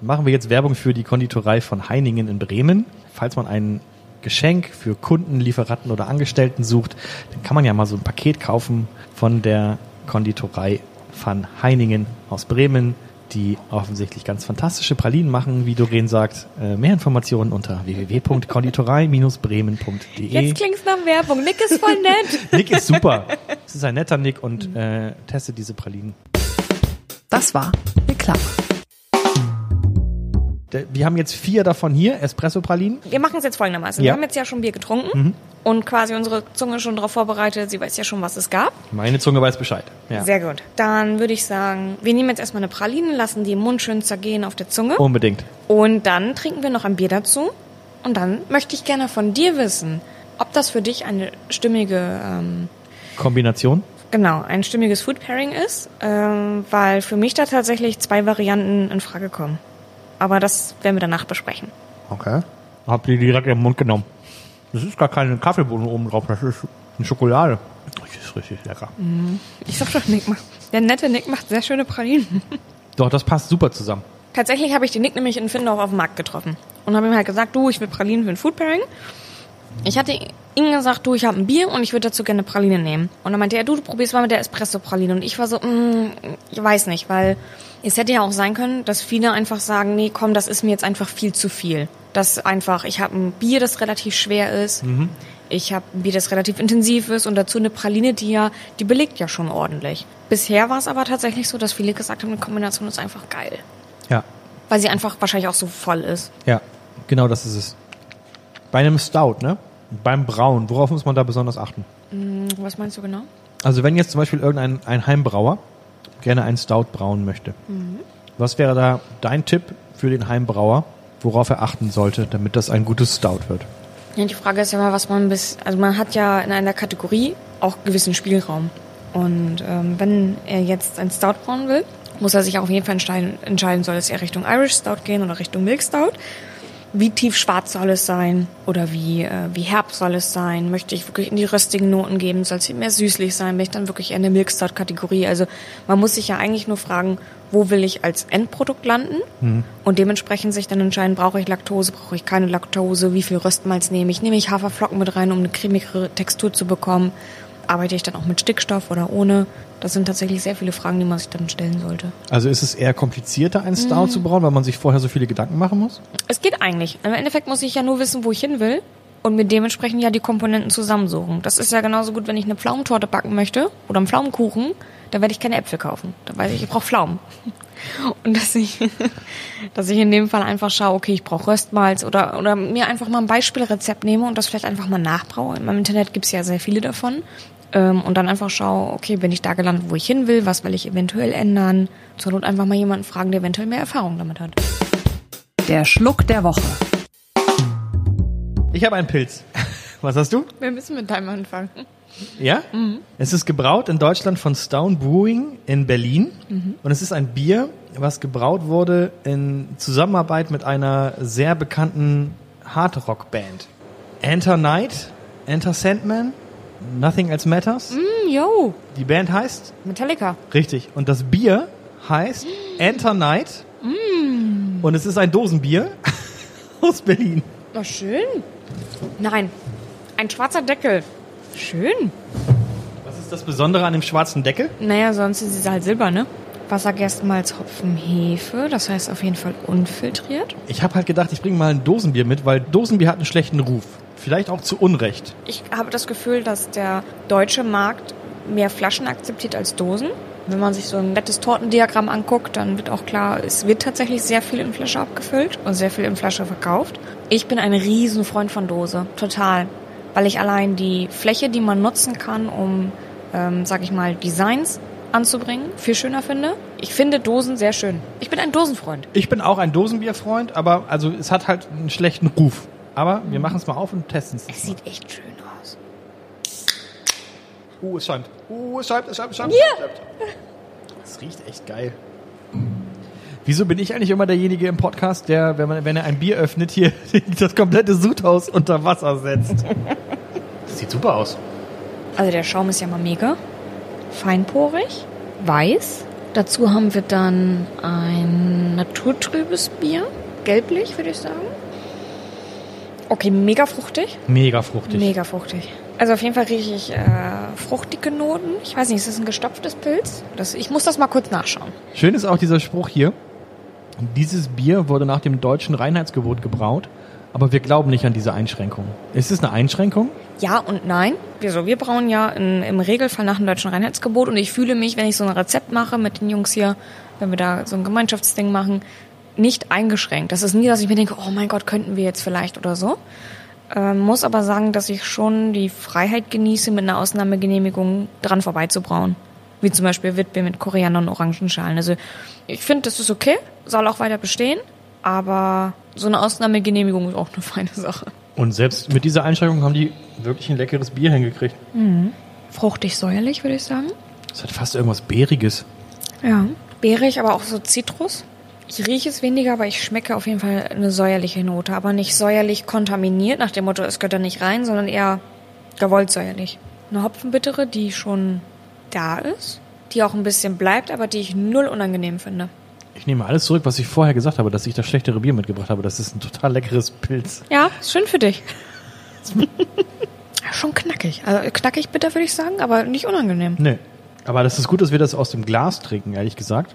Machen wir jetzt Werbung für die Konditorei von Heiningen in Bremen. Falls man ein Geschenk für Kunden, Lieferanten oder Angestellten sucht, dann kann man ja mal so ein Paket kaufen von der Konditorei von Heiningen aus Bremen, die offensichtlich ganz fantastische Pralinen machen, wie Doreen sagt. Äh, mehr Informationen unter www.konditorei-bremen.de. Jetzt klingt's nach Werbung. Nick ist voll nett. <laughs> Nick ist super. Es ist ein netter Nick und äh, testet diese Pralinen. Das war Reklame. der- wir haben jetzt vier davon hier, Espresso-Pralinen. Wir machen es jetzt folgendermaßen. Ja. Wir haben jetzt ja schon Bier getrunken und quasi unsere Zunge schon darauf vorbereitet. Sie weiß ja schon, was es gab. Meine Zunge weiß Bescheid. Ja. Sehr gut. Dann würde ich sagen, wir nehmen jetzt erstmal eine Praline, lassen die im Mund schön zergehen auf der Zunge. Unbedingt. Und dann trinken wir noch ein Bier dazu. Und dann möchte ich gerne von dir wissen, ob das für dich eine stimmige, ähm, Kombination. genau, ein stimmiges Food Pairing ist, ähm, weil für mich da tatsächlich zwei Varianten in Frage kommen. Aber das werden wir danach besprechen. Okay. Hab die direkt im Mund genommen. Das ist gar keine Kaffeebohnen oben drauf, das ist eine Schokolade. Das ist richtig lecker. Ich sag doch, Nick macht, der nette Nick macht sehr schöne Pralinen. Doch, das passt super zusammen. Tatsächlich habe ich den Nick nämlich in Findorf auf dem Markt getroffen und habe ihm halt gesagt, du, ich will Pralinen für ein Food Pairing. Ich hatte ihm gesagt, du, ich habe ein Bier und ich würde dazu gerne Praline nehmen. Und dann meinte er, du, du probierst mal mit der Espresso-Praline. Und ich war so, mm, ich weiß nicht, weil es hätte ja auch sein können, dass viele einfach sagen, nee, komm, das ist mir jetzt einfach viel zu viel. Das einfach, ich habe ein Bier, das relativ schwer ist. Ich habe ein Bier, das relativ intensiv ist und dazu eine Praline, die ja, die belegt ja schon ordentlich. Bisher war es aber tatsächlich so, dass viele gesagt haben, die Kombination ist einfach geil. Ja. Weil sie einfach wahrscheinlich auch so voll ist. Ja, genau das ist es. Bei einem Stout, ne? Beim Brauen, worauf muss man da besonders achten? Hm, Was meinst du genau? Also wenn jetzt zum Beispiel irgendein ein Heimbrauer gerne einen Stout brauen möchte, was wäre da dein Tipp für den Heimbrauer, worauf er achten sollte, damit das ein gutes Stout wird? Ja, die Frage ist ja mal, was man bis, also man hat ja in einer Kategorie auch gewissen Spielraum. Und ähm, wenn er jetzt ein Stout brauen will, muss er sich auf jeden Fall entscheiden, entscheiden, soll es eher Richtung Irish Stout gehen oder Richtung Milk Stout. Wie tief schwarz soll es sein oder wie, äh, wie herb soll es sein? Möchte ich wirklich in die röstigen Noten geben? Soll es mehr süßlich sein? Bin ich dann wirklich in der Milk Stout Kategorie? Also man muss sich ja eigentlich nur fragen, wo will ich als Endprodukt landen? Und dementsprechend sich dann entscheiden, brauche ich Laktose, brauche ich keine Laktose, wie viel Röstmalz nehme ich? Nehme ich Haferflocken mit rein, um eine cremigere Textur zu bekommen? Arbeite ich dann auch mit Stickstoff oder ohne? Das sind tatsächlich sehr viele Fragen, die man sich dann stellen sollte. Also ist es eher komplizierter, einen Stout zu brauen, weil man sich vorher so viele Gedanken machen muss? Es geht eigentlich. Im Endeffekt muss ich ja nur wissen, wo ich hin will und mir dementsprechend ja die Komponenten zusammensuchen. Das ist ja genauso gut, wenn ich eine Pflaumentorte backen möchte oder einen Pflaumenkuchen, dann werde ich keine Äpfel kaufen. Dann weiß ich, ich brauche Pflaumen. <laughs> Und dass ich, <laughs> dass ich in dem Fall einfach schaue, okay, ich brauche Röstmalz oder, oder mir einfach mal ein Beispielrezept nehme und das vielleicht einfach mal nachbraue. Im Internet gibt's ja sehr viele davon. Ähm, und dann einfach schaue, okay, bin ich da gelandet, wo ich hin will, was will ich eventuell ändern. Zur Not einfach mal jemanden fragen, der eventuell mehr Erfahrung damit hat. Der Schluck der Woche. Ich habe einen Pilz. Was hast du? Wir müssen mit deinem anfangen. Ja? Es ist gebraut in Deutschland von Stone Brewing in Berlin. Und es ist ein Bier, was gebraut wurde in Zusammenarbeit mit einer sehr bekannten Hardrock-Band. Enter Night, Enter Sandman, Nothing Else Matters. Mm, yo, Die Band heißt, Metallica. richtig, und das Bier heißt Enter Night. Und es ist ein Dosenbier <laughs> aus Berlin. Oh, schön. Nein, ein schwarzer Deckel. Schön. Was ist das Besondere an dem schwarzen Deckel? Naja, sonst ist es halt Silber, ne? Wasser, Gerstenmalz, Hopfen, Hefe. Das heißt auf jeden Fall unfiltriert. Ich habe halt gedacht, ich bringe mal ein Dosenbier mit, weil Dosenbier hat einen schlechten Ruf. Vielleicht auch zu Unrecht. Ich habe das Gefühl, dass der deutsche Markt mehr Flaschen akzeptiert als Dosen. Wenn man sich so ein nettes Tortendiagramm anguckt, dann wird auch klar, es wird tatsächlich sehr viel in Flasche abgefüllt und sehr viel in Flasche verkauft. Ich bin ein Riesenfreund von Dose, total. Weil ich allein die Fläche, die man nutzen kann, um, ähm, sag ich mal, Designs anzubringen, viel schöner finde. Ich finde Dosen sehr schön. Ich bin ein Dosenfreund. Ich bin auch ein Dosenbierfreund, aber also es hat halt einen schlechten Ruf. Aber wir machen es mal auf und testen es. Es sieht echt schön aus. Uh, es schäumt. Uh, es schäumt, es schäumt, es schäumt. Ja. Es riecht echt geil. Wieso bin ich eigentlich immer derjenige im Podcast, der, wenn, man, wenn er ein Bier öffnet, hier <laughs> das komplette Sudhaus unter Wasser setzt? Das sieht super aus. Also der Schaum ist ja mal mega. Feinporig, weiß. Dazu haben wir dann ein naturtrübes Bier. Gelblich, würde ich sagen. Okay, mega fruchtig. Mega fruchtig. Mega fruchtig. Also auf jeden Fall rieche ich äh, fruchtige Noten. Ich weiß nicht, ist das ein gestopftes Pilz? Das, ich muss das mal kurz nachschauen. Schön ist auch dieser Spruch hier. Dieses Bier wurde nach dem deutschen Reinheitsgebot gebraut, aber wir glauben nicht an diese Einschränkung. Ist es eine Einschränkung? Ja und nein. Wieso? Wir brauen ja in, im Regelfall nach dem deutschen Reinheitsgebot und ich fühle mich, wenn ich so ein Rezept mache mit den Jungs hier, wenn wir da so ein Gemeinschaftsding machen, nicht eingeschränkt. Das ist nie, dass ich mir denke, oh mein Gott, könnten wir jetzt vielleicht oder so. Ähm, muss aber sagen, dass ich schon die Freiheit genieße, mit einer Ausnahmegenehmigung dran vorbeizubrauen. Wie zum Beispiel Witbier mit Koriander und Orangenschalen. Also ich finde, das ist okay, soll auch weiter bestehen, aber so eine Ausnahmegenehmigung ist auch eine <laughs> feine Sache. Und selbst mit dieser Einschränkung haben die wirklich ein leckeres Bier hingekriegt. Fruchtig säuerlich, würde ich sagen. Das hat fast irgendwas Beeriges. Ja. Beerig, aber auch so Zitrus. Ich rieche es weniger, aber ich schmecke auf jeden Fall eine säuerliche Note. Aber nicht säuerlich kontaminiert, nach dem Motto, es gehört da nicht rein, sondern eher gewollt säuerlich. Eine Hopfenbittere, die schon da ist, die auch ein bisschen bleibt, aber die ich null unangenehm finde. Ich nehme alles zurück, was ich vorher gesagt habe, dass ich das schlechtere Bier mitgebracht habe. Das ist ein total leckeres Pilz. Ja, ist schön für dich. <laughs> Schon knackig. Also knackig bitter, würde ich sagen, aber nicht unangenehm. Nee. Aber das ist gut, dass wir das aus dem Glas trinken, ehrlich gesagt.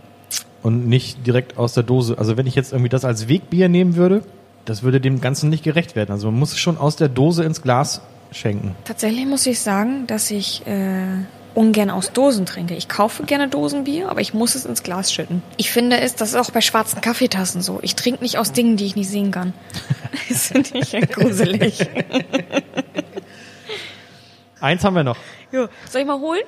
Und nicht direkt aus der Dose. Also wenn ich jetzt irgendwie das als Wegbier nehmen würde, das würde dem Ganzen nicht gerecht werden. Also man muss es schon aus der Dose ins Glas schenken. Tatsächlich muss ich sagen, dass ich äh, ungern aus Dosen trinke. Ich kaufe gerne Dosenbier, aber ich muss es ins Glas schütten. Ich finde es, das ist auch bei schwarzen Kaffeetassen so. Ich trinke nicht aus Dingen, die ich nicht sehen kann. <laughs> Das finde ich ja gruselig. Eins haben wir noch. Jo, soll ich mal holen?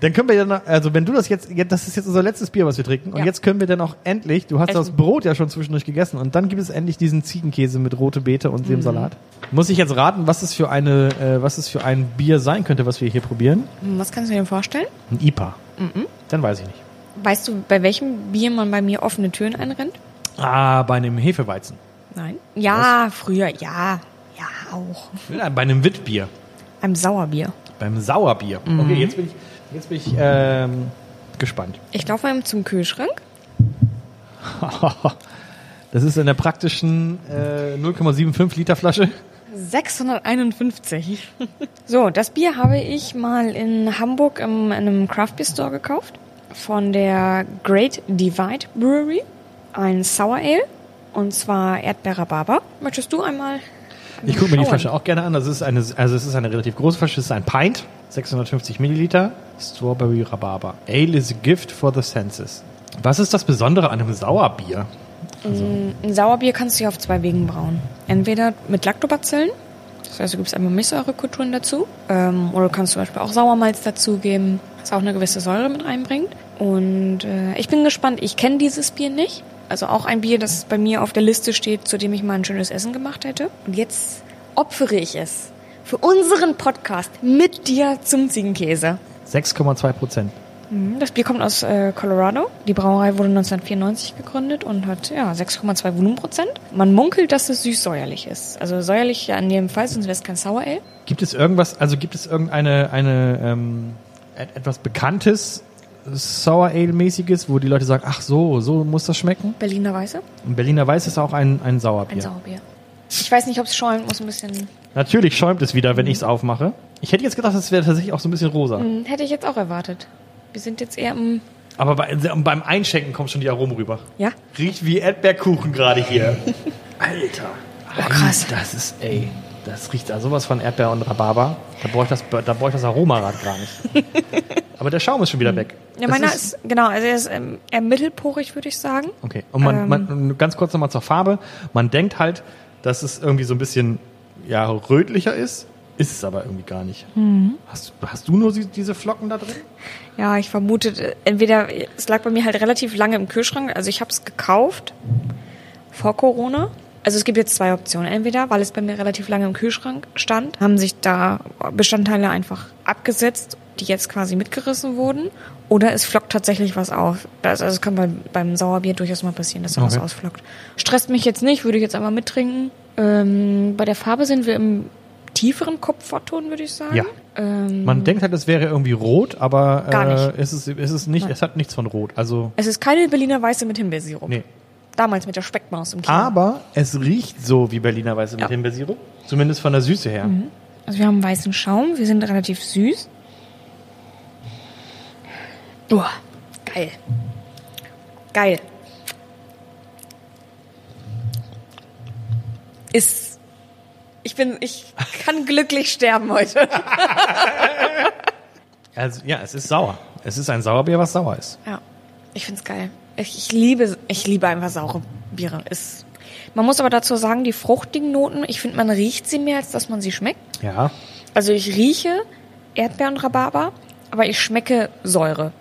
Dann können wir ja noch, also wenn du das jetzt, das ist jetzt unser letztes Bier, was wir trinken. Und Ja. jetzt können wir dann auch endlich, du hast Essen. das Brot ja schon zwischendurch gegessen und dann gibt es endlich diesen Ziegenkäse mit rote Beete und dem Salat. Muss ich jetzt raten, was es für eine, äh, was es für ein Bier sein könnte, was wir hier probieren? Was kannst du dir vorstellen? Ein IPA. Dann weiß ich nicht. Weißt du, bei welchem Bier man bei mir offene Türen einrennt? Ah, bei einem Hefeweizen. Nein. Ja, früher, ja. Ja, auch. Bei einem Witbier. Einem Sauerbier. Beim Sauerbier. Okay, jetzt bin ich, jetzt bin ich ähm, gespannt. Ich laufe mal zum Kühlschrank. <laughs> Das ist in der praktischen äh, 0,75 Liter Flasche. 651. <laughs> so, das Bier habe ich mal in Hamburg in einem Craft Beer Store gekauft. Von der Great Divide Brewery. Ein Sour Ale. Und zwar Erdbeer-Rhabarber. Möchtest du einmal Ich gucke mir die? Flasche auch gerne an. Das ist eine, also es ist eine relativ große Flasche. Es ist ein Pint, 650 Milliliter, Strawberry Rhabarber. Ale is a gift for the senses. Was ist das Besondere an einem Sauerbier? Ein Sauerbier kannst du ja auf zwei Wegen brauen. Entweder mit Lactobacillen, das heißt, du gibst einmal Milchsäurekulturen dazu, ähm, oder du kannst zum Beispiel auch Sauermalz dazugeben, was auch eine gewisse Säure mit reinbringt. Und äh, ich bin gespannt, ich kenne dieses Bier nicht. Also auch ein Bier, das bei mir auf der Liste steht, zu dem ich mal ein schönes Essen gemacht hätte. Und jetzt opfere ich es für unseren Podcast mit dir zum Ziegenkäse. 6,2 Prozent. Mhm, Das Bier kommt aus äh, Colorado. Die Brauerei wurde 1994 gegründet und hat ja 6,2 Volumenprozent. Man munkelt, dass es süß-säuerlich ist. Also säuerlich ja in jedem Fall, sonst wäre es kein Sour Ale. Gibt es irgendwas, also gibt es irgendeine eine, ähm, et- etwas Bekanntes, Sour Ale-mäßiges, wo die Leute sagen, ach so, so muss das schmecken? Berliner Weiße, Und Berliner Weiß ist auch ein, ein Sauerbier. ein Sauerbier. Ich weiß nicht, ob es schäumt, muss ein bisschen. Natürlich schäumt es wieder, wenn ich es aufmache. Ich hätte jetzt gedacht, das wäre tatsächlich auch so ein bisschen rosa. Hm, Hätte ich jetzt auch erwartet. Wir sind jetzt eher im. Aber bei, beim Einschenken kommen schon die Aromen rüber. Ja? Riecht wie Erdbeerkuchen gerade hier. <laughs> Alter. Oh, krass. Das ist, ey, das riecht da sowas von Erdbeer und Rhabarber. Da brauche ich das, da brauche ich das Aroma gerade gar nicht. <laughs> Aber der Schaum ist schon wieder weg. Ja, Das meiner ist, genau, also er ist ähm, eher mittelporig, würde ich sagen. Okay. Und man, Ähm. man, ganz kurz nochmal zur Farbe. Man denkt halt, dass es irgendwie so ein bisschen, ja, rötlicher ist. Ist es aber irgendwie gar nicht. Mhm. Hast, hast du nur die- diese Flocken da drin? Ja, ich vermute, entweder, es lag bei mir halt relativ lange im Kühlschrank. Also ich habe es gekauft vor Corona. Also es gibt jetzt zwei Optionen. Entweder, weil es bei mir relativ lange im Kühlschrank stand, haben sich da Bestandteile einfach abgesetzt, die jetzt quasi mitgerissen wurden. Oder es flockt tatsächlich was auf. Also es kann bei, beim Sauerbier durchaus mal passieren, dass da was Okay. ausflockt. Stresst mich jetzt nicht, würde ich jetzt einmal mittrinken. Ähm, bei der Farbe sind wir im tieferen Kupferton, würde ich sagen. Ja. Ähm, Man denkt halt, es wäre irgendwie rot, aber Gar äh, es ist es ist nicht, Nein. es hat nichts von rot. Also Es ist keine Berliner Weiße mit Himbeersirup. nee. Damals mit der Speckmaus im Kino. Aber es riecht so wie Berliner Weiße mit Ja. Himbeersirup. Zumindest von der Süße her. Also wir haben weißen Schaum, wir sind relativ süß. Uah, geil. Geil. Ist. Ich bin. Ich kann <laughs> glücklich sterben heute. <laughs> Also ja, es ist sauer. Es ist ein Sauerbier, was sauer ist. Ja. Ich find's geil. Ich, liebe, ich liebe einfach saure Biere. Ist man muss aber dazu sagen, die fruchtigen Noten, ich finde, man riecht sie mehr, als dass man sie schmeckt. Ja. Also ich rieche Erdbeer und Rhabarber, aber ich schmecke Säure.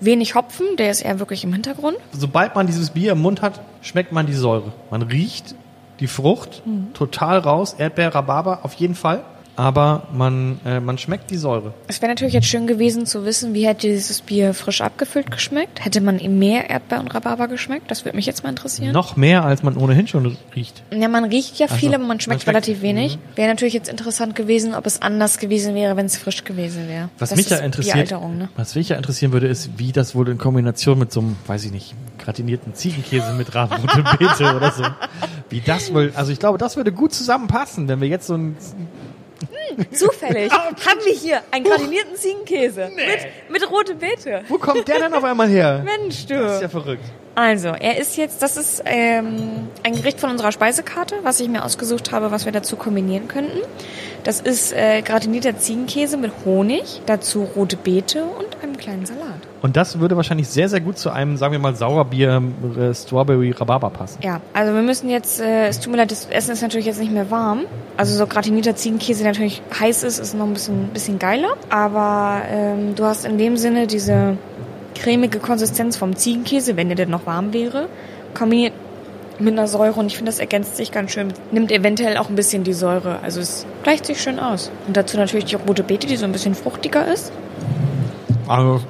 Wenig Hopfen, der ist eher wirklich im Hintergrund. Sobald man dieses Bier im Mund hat, schmeckt man die Säure. Man riecht die Frucht total raus. Erdbeer, Rhabarber auf jeden Fall. Aber man, äh, man schmeckt die Säure. Es wäre natürlich jetzt schön gewesen zu wissen, wie hätte dieses Bier frisch abgefüllt geschmeckt. Hätte man ihm mehr Erdbeer und Rhabarber geschmeckt? Das würde mich jetzt mal interessieren. Noch mehr, als man ohnehin schon riecht. Ja, man riecht ja Also, viel, aber man man schmeckt, schmeckt- relativ wenig. Wäre natürlich jetzt interessant gewesen, ob es anders gewesen wäre, wenn es frisch gewesen wäre. Was das mich ja interessiert, ne? was mich ja interessieren würde, ist, wie das wohl in Kombination mit so einem, weiß ich nicht, gratinierten Ziegenkäse mit Radrote Beete oder so, wie das wohl, also ich glaube, das würde gut zusammenpassen, wenn wir jetzt so ein, <laughs> Zufällig haben wir hier einen gratinierten Ziegenkäse mit, mit rote Beete. wo kommt der denn auf einmal her? <laughs> Mensch, du. Das ist ja verrückt. Also, er ist jetzt, das ist ähm, ein Gericht von unserer Speisekarte, was ich mir ausgesucht habe, was wir dazu kombinieren könnten. Das ist äh, gratinierter Ziegenkäse mit Honig, dazu rote Beete und einem kleinen Salat. Und das würde wahrscheinlich sehr, sehr gut zu einem, sagen wir mal, Sauerbier äh, Strawberry Rhabarber passen. Ja, also wir müssen jetzt, äh, es tut mir leid, das Essen ist natürlich jetzt nicht mehr warm. Also so gratinierter Ziegenkäse, der natürlich heiß ist, ist noch ein bisschen, bisschen geiler. Aber ähm, du hast in dem Sinne diese cremige Konsistenz vom Ziegenkäse, wenn der denn noch warm wäre, kombiniert mit einer Säure und ich finde, das ergänzt sich ganz schön. Nimmt eventuell auch ein bisschen die Säure. Also es gleicht sich schön aus. Und dazu natürlich die rote Beete, die so ein bisschen fruchtiger ist. Also,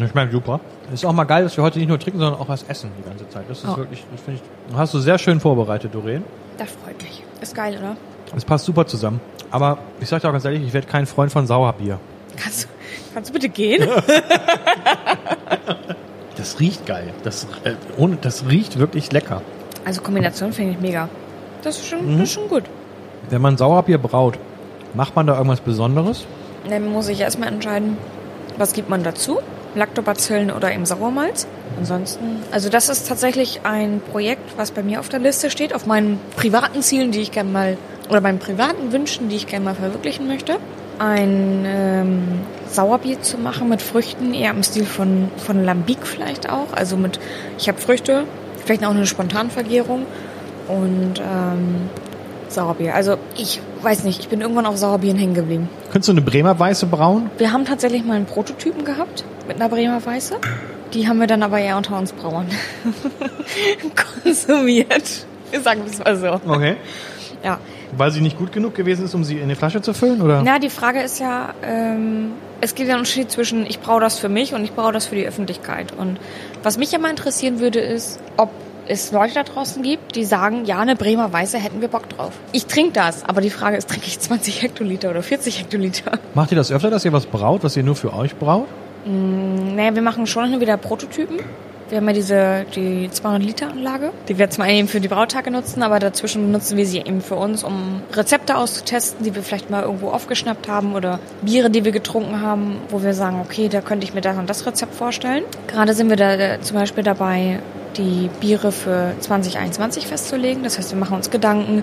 das schmeckt super. Ist auch mal geil, dass wir heute nicht nur trinken, sondern auch was essen die ganze Zeit. Das ist Ja. wirklich, das finde ich, hast du sehr schön vorbereitet, Doreen. Das freut mich. Ist geil, oder? Es passt super zusammen. Aber ich sag dir auch ganz ehrlich, ich werde kein Freund von Sauerbier. Kannst, du- kannst du bitte gehen? <laughs> Das riecht geil. Das, äh, ohne, das riecht wirklich lecker. Also Kombination finde ich mega. Das ist schon, das ist schon gut. Wenn man Sauerbier braut, macht man da irgendwas Besonderes? Dann muss ich erstmal entscheiden, was gibt man dazu? Lactobacillen oder eben Sauermalz. Ansonsten, also das ist tatsächlich ein Projekt, was bei mir auf der Liste steht, auf meinen privaten Zielen, die ich gerne mal, oder meinen privaten Wünschen, die ich gerne mal verwirklichen möchte. Ein ähm, Sauerbier zu machen mit Früchten, eher im Stil von, von Lambic vielleicht auch. Also mit, ich habe Früchte, vielleicht auch eine Spontanvergärung und ähm, Sauerbier. Also ich weiß nicht, ich bin irgendwann auf Sauerbieren hängen geblieben. Könntest du eine Bremer Weiße brauen? Wir haben tatsächlich mal einen Prototypen gehabt mit einer Bremer Weiße. Die haben wir dann aber eher unter uns Brauern <laughs> konsumiert. Wir sagen es mal so. Okay. Ja. Weil sie nicht gut genug gewesen ist, um sie in die Flasche zu füllen, oder? Na, die Frage ist ja, ähm, es gibt ja einen Unterschied zwischen ich brauche das für mich und ich brauche das für die Öffentlichkeit. Und was mich ja mal interessieren würde, ist, ob es Leute da draußen gibt, die sagen, ja, eine Bremer Weiße hätten wir Bock drauf. Ich trinke das, aber die Frage ist, trinke ich 20 Hektoliter oder 40 Hektoliter? Macht ihr das öfter, dass ihr was braut, was ihr nur für euch braut? Naja, wir machen schon wieder Prototypen. Wir haben ja diese, die 200-Liter-Anlage, die wir zum einen für die Brautage nutzen, aber dazwischen benutzen wir sie eben für uns, um Rezepte auszutesten, die wir vielleicht mal irgendwo aufgeschnappt haben oder Biere, die wir getrunken haben, wo wir sagen, okay, da könnte ich mir das und das Rezept vorstellen. Gerade sind wir da äh, zum Beispiel dabei, die Biere für 2021 festzulegen. Das heißt, wir machen uns Gedanken,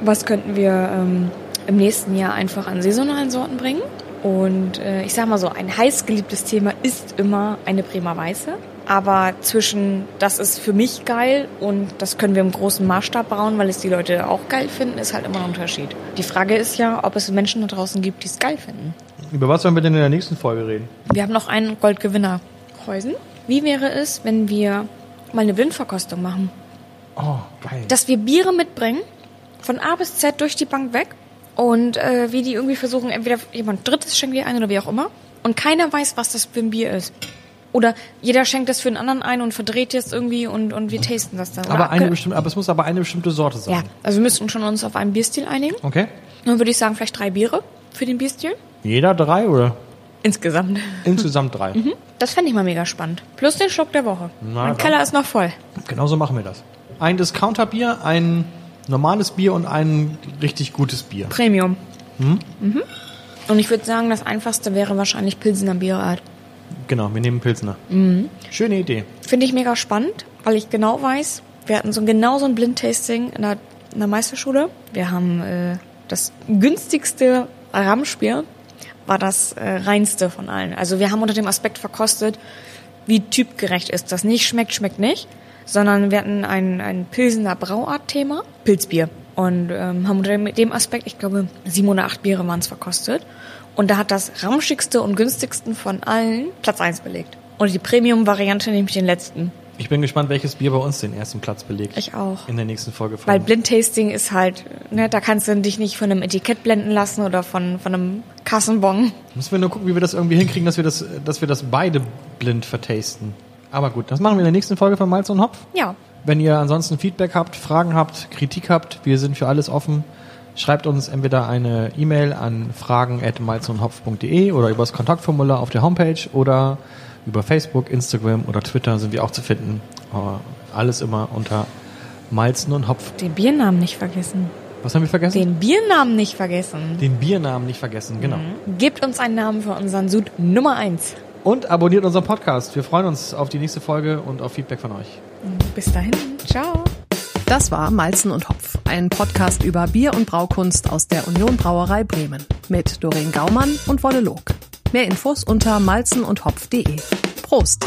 was könnten wir ähm, im nächsten Jahr einfach an saisonalen Sorten bringen. Und äh, ich sag mal so, ein heiß geliebtes Thema ist immer eine Bremer Weiße. Aber zwischen, das ist für mich geil und das können wir im großen Maßstab brauen, weil es die Leute auch geil finden, ist halt immer ein Unterschied. Die Frage ist ja, ob es Menschen da draußen gibt, die es geil finden. Über was sollen wir denn in der nächsten Folge reden? Wir haben noch einen Goldgewinner. Kreusen. Wie wäre es, wenn wir mal eine Blindverkostung machen? Oh, geil. Dass wir Biere mitbringen, von A bis Z durch die Bank weg und äh, wie die irgendwie versuchen, entweder jemand Drittes schenkt dir ein oder wie auch immer und keiner weiß, was das für ein Bier ist. Oder jeder schenkt das für einen anderen ein und verdreht jetzt irgendwie und, und wir tasten das dann. Oder aber, eine bestimmte, aber es muss aber eine bestimmte Sorte sein. ja, also wir müssten schon uns auf einen Bierstil einigen. Okay. Dann würde ich sagen, vielleicht drei Biere für den Bierstil. Jeder drei oder Insgesamt. insgesamt drei? Das fände ich mal mega spannend. Plus den Schluck der Woche. Na, mein. Keller ist noch voll. Genauso machen wir das. Ein Discounterbier, ein normales Bier und ein richtig gutes Bier. Premium. Mhm. Und ich würde sagen, das einfachste wäre wahrscheinlich Pilsener Bierart. Genau, wir nehmen Pilsner. Schöne Idee. Finde ich mega spannend, weil ich genau weiß, wir hatten so genau so ein Blindtasting in der, in der Meisterschule. Wir haben äh, das günstigste Ramschbier, war das äh, reinste von allen. Also wir haben unter dem Aspekt verkostet, wie typgerecht ist das. Nicht schmeckt, schmeckt nicht, sondern wir hatten ein, ein Pilsener Brauart-Thema, Pilzbier. Und ähm, haben unter dem Aspekt, ich glaube, sieben oder acht Biere waren es verkostet. Und da hat das ramschigste und günstigsten von allen Platz eins belegt. Und die Premium-Variante nämlich den letzten. Ich bin gespannt, welches Bier bei uns den ersten Platz belegt. Ich auch. In der nächsten Folge von. Weil Blindtasting ist halt, ne, da kannst du dich nicht von einem Etikett blenden lassen oder von, von einem Kassenbon. Müssen wir nur gucken, wie wir das irgendwie hinkriegen, dass wir das, dass wir das beide blind vertasten. Aber gut, das machen wir in der nächsten Folge von Malz und Hopf. Ja. Wenn ihr ansonsten Feedback habt, Fragen habt, Kritik habt, wir sind für alles offen. Schreibt uns entweder eine E-Mail an fragen.malzundhopf.de oder über das Kontaktformular auf der Homepage oder über Facebook, Instagram oder Twitter sind wir auch zu finden. Aber alles immer unter Malzen und Hopf. Den Biernamen nicht vergessen. Was haben wir vergessen? Den Biernamen nicht vergessen. Den Biernamen nicht vergessen, genau. Gebt uns einen Namen für unseren Sud Nummer eins. Und abonniert unseren Podcast. Wir freuen uns auf die nächste Folge und auf Feedback von euch. Bis dahin. Ciao. Das war Malzen und Hopf, ein Podcast über Bier und Braukunst aus der Union Brauerei Bremen mit Doreen Gaumann und Wolle Log. Mehr Infos unter malzenundhopf.de. Prost!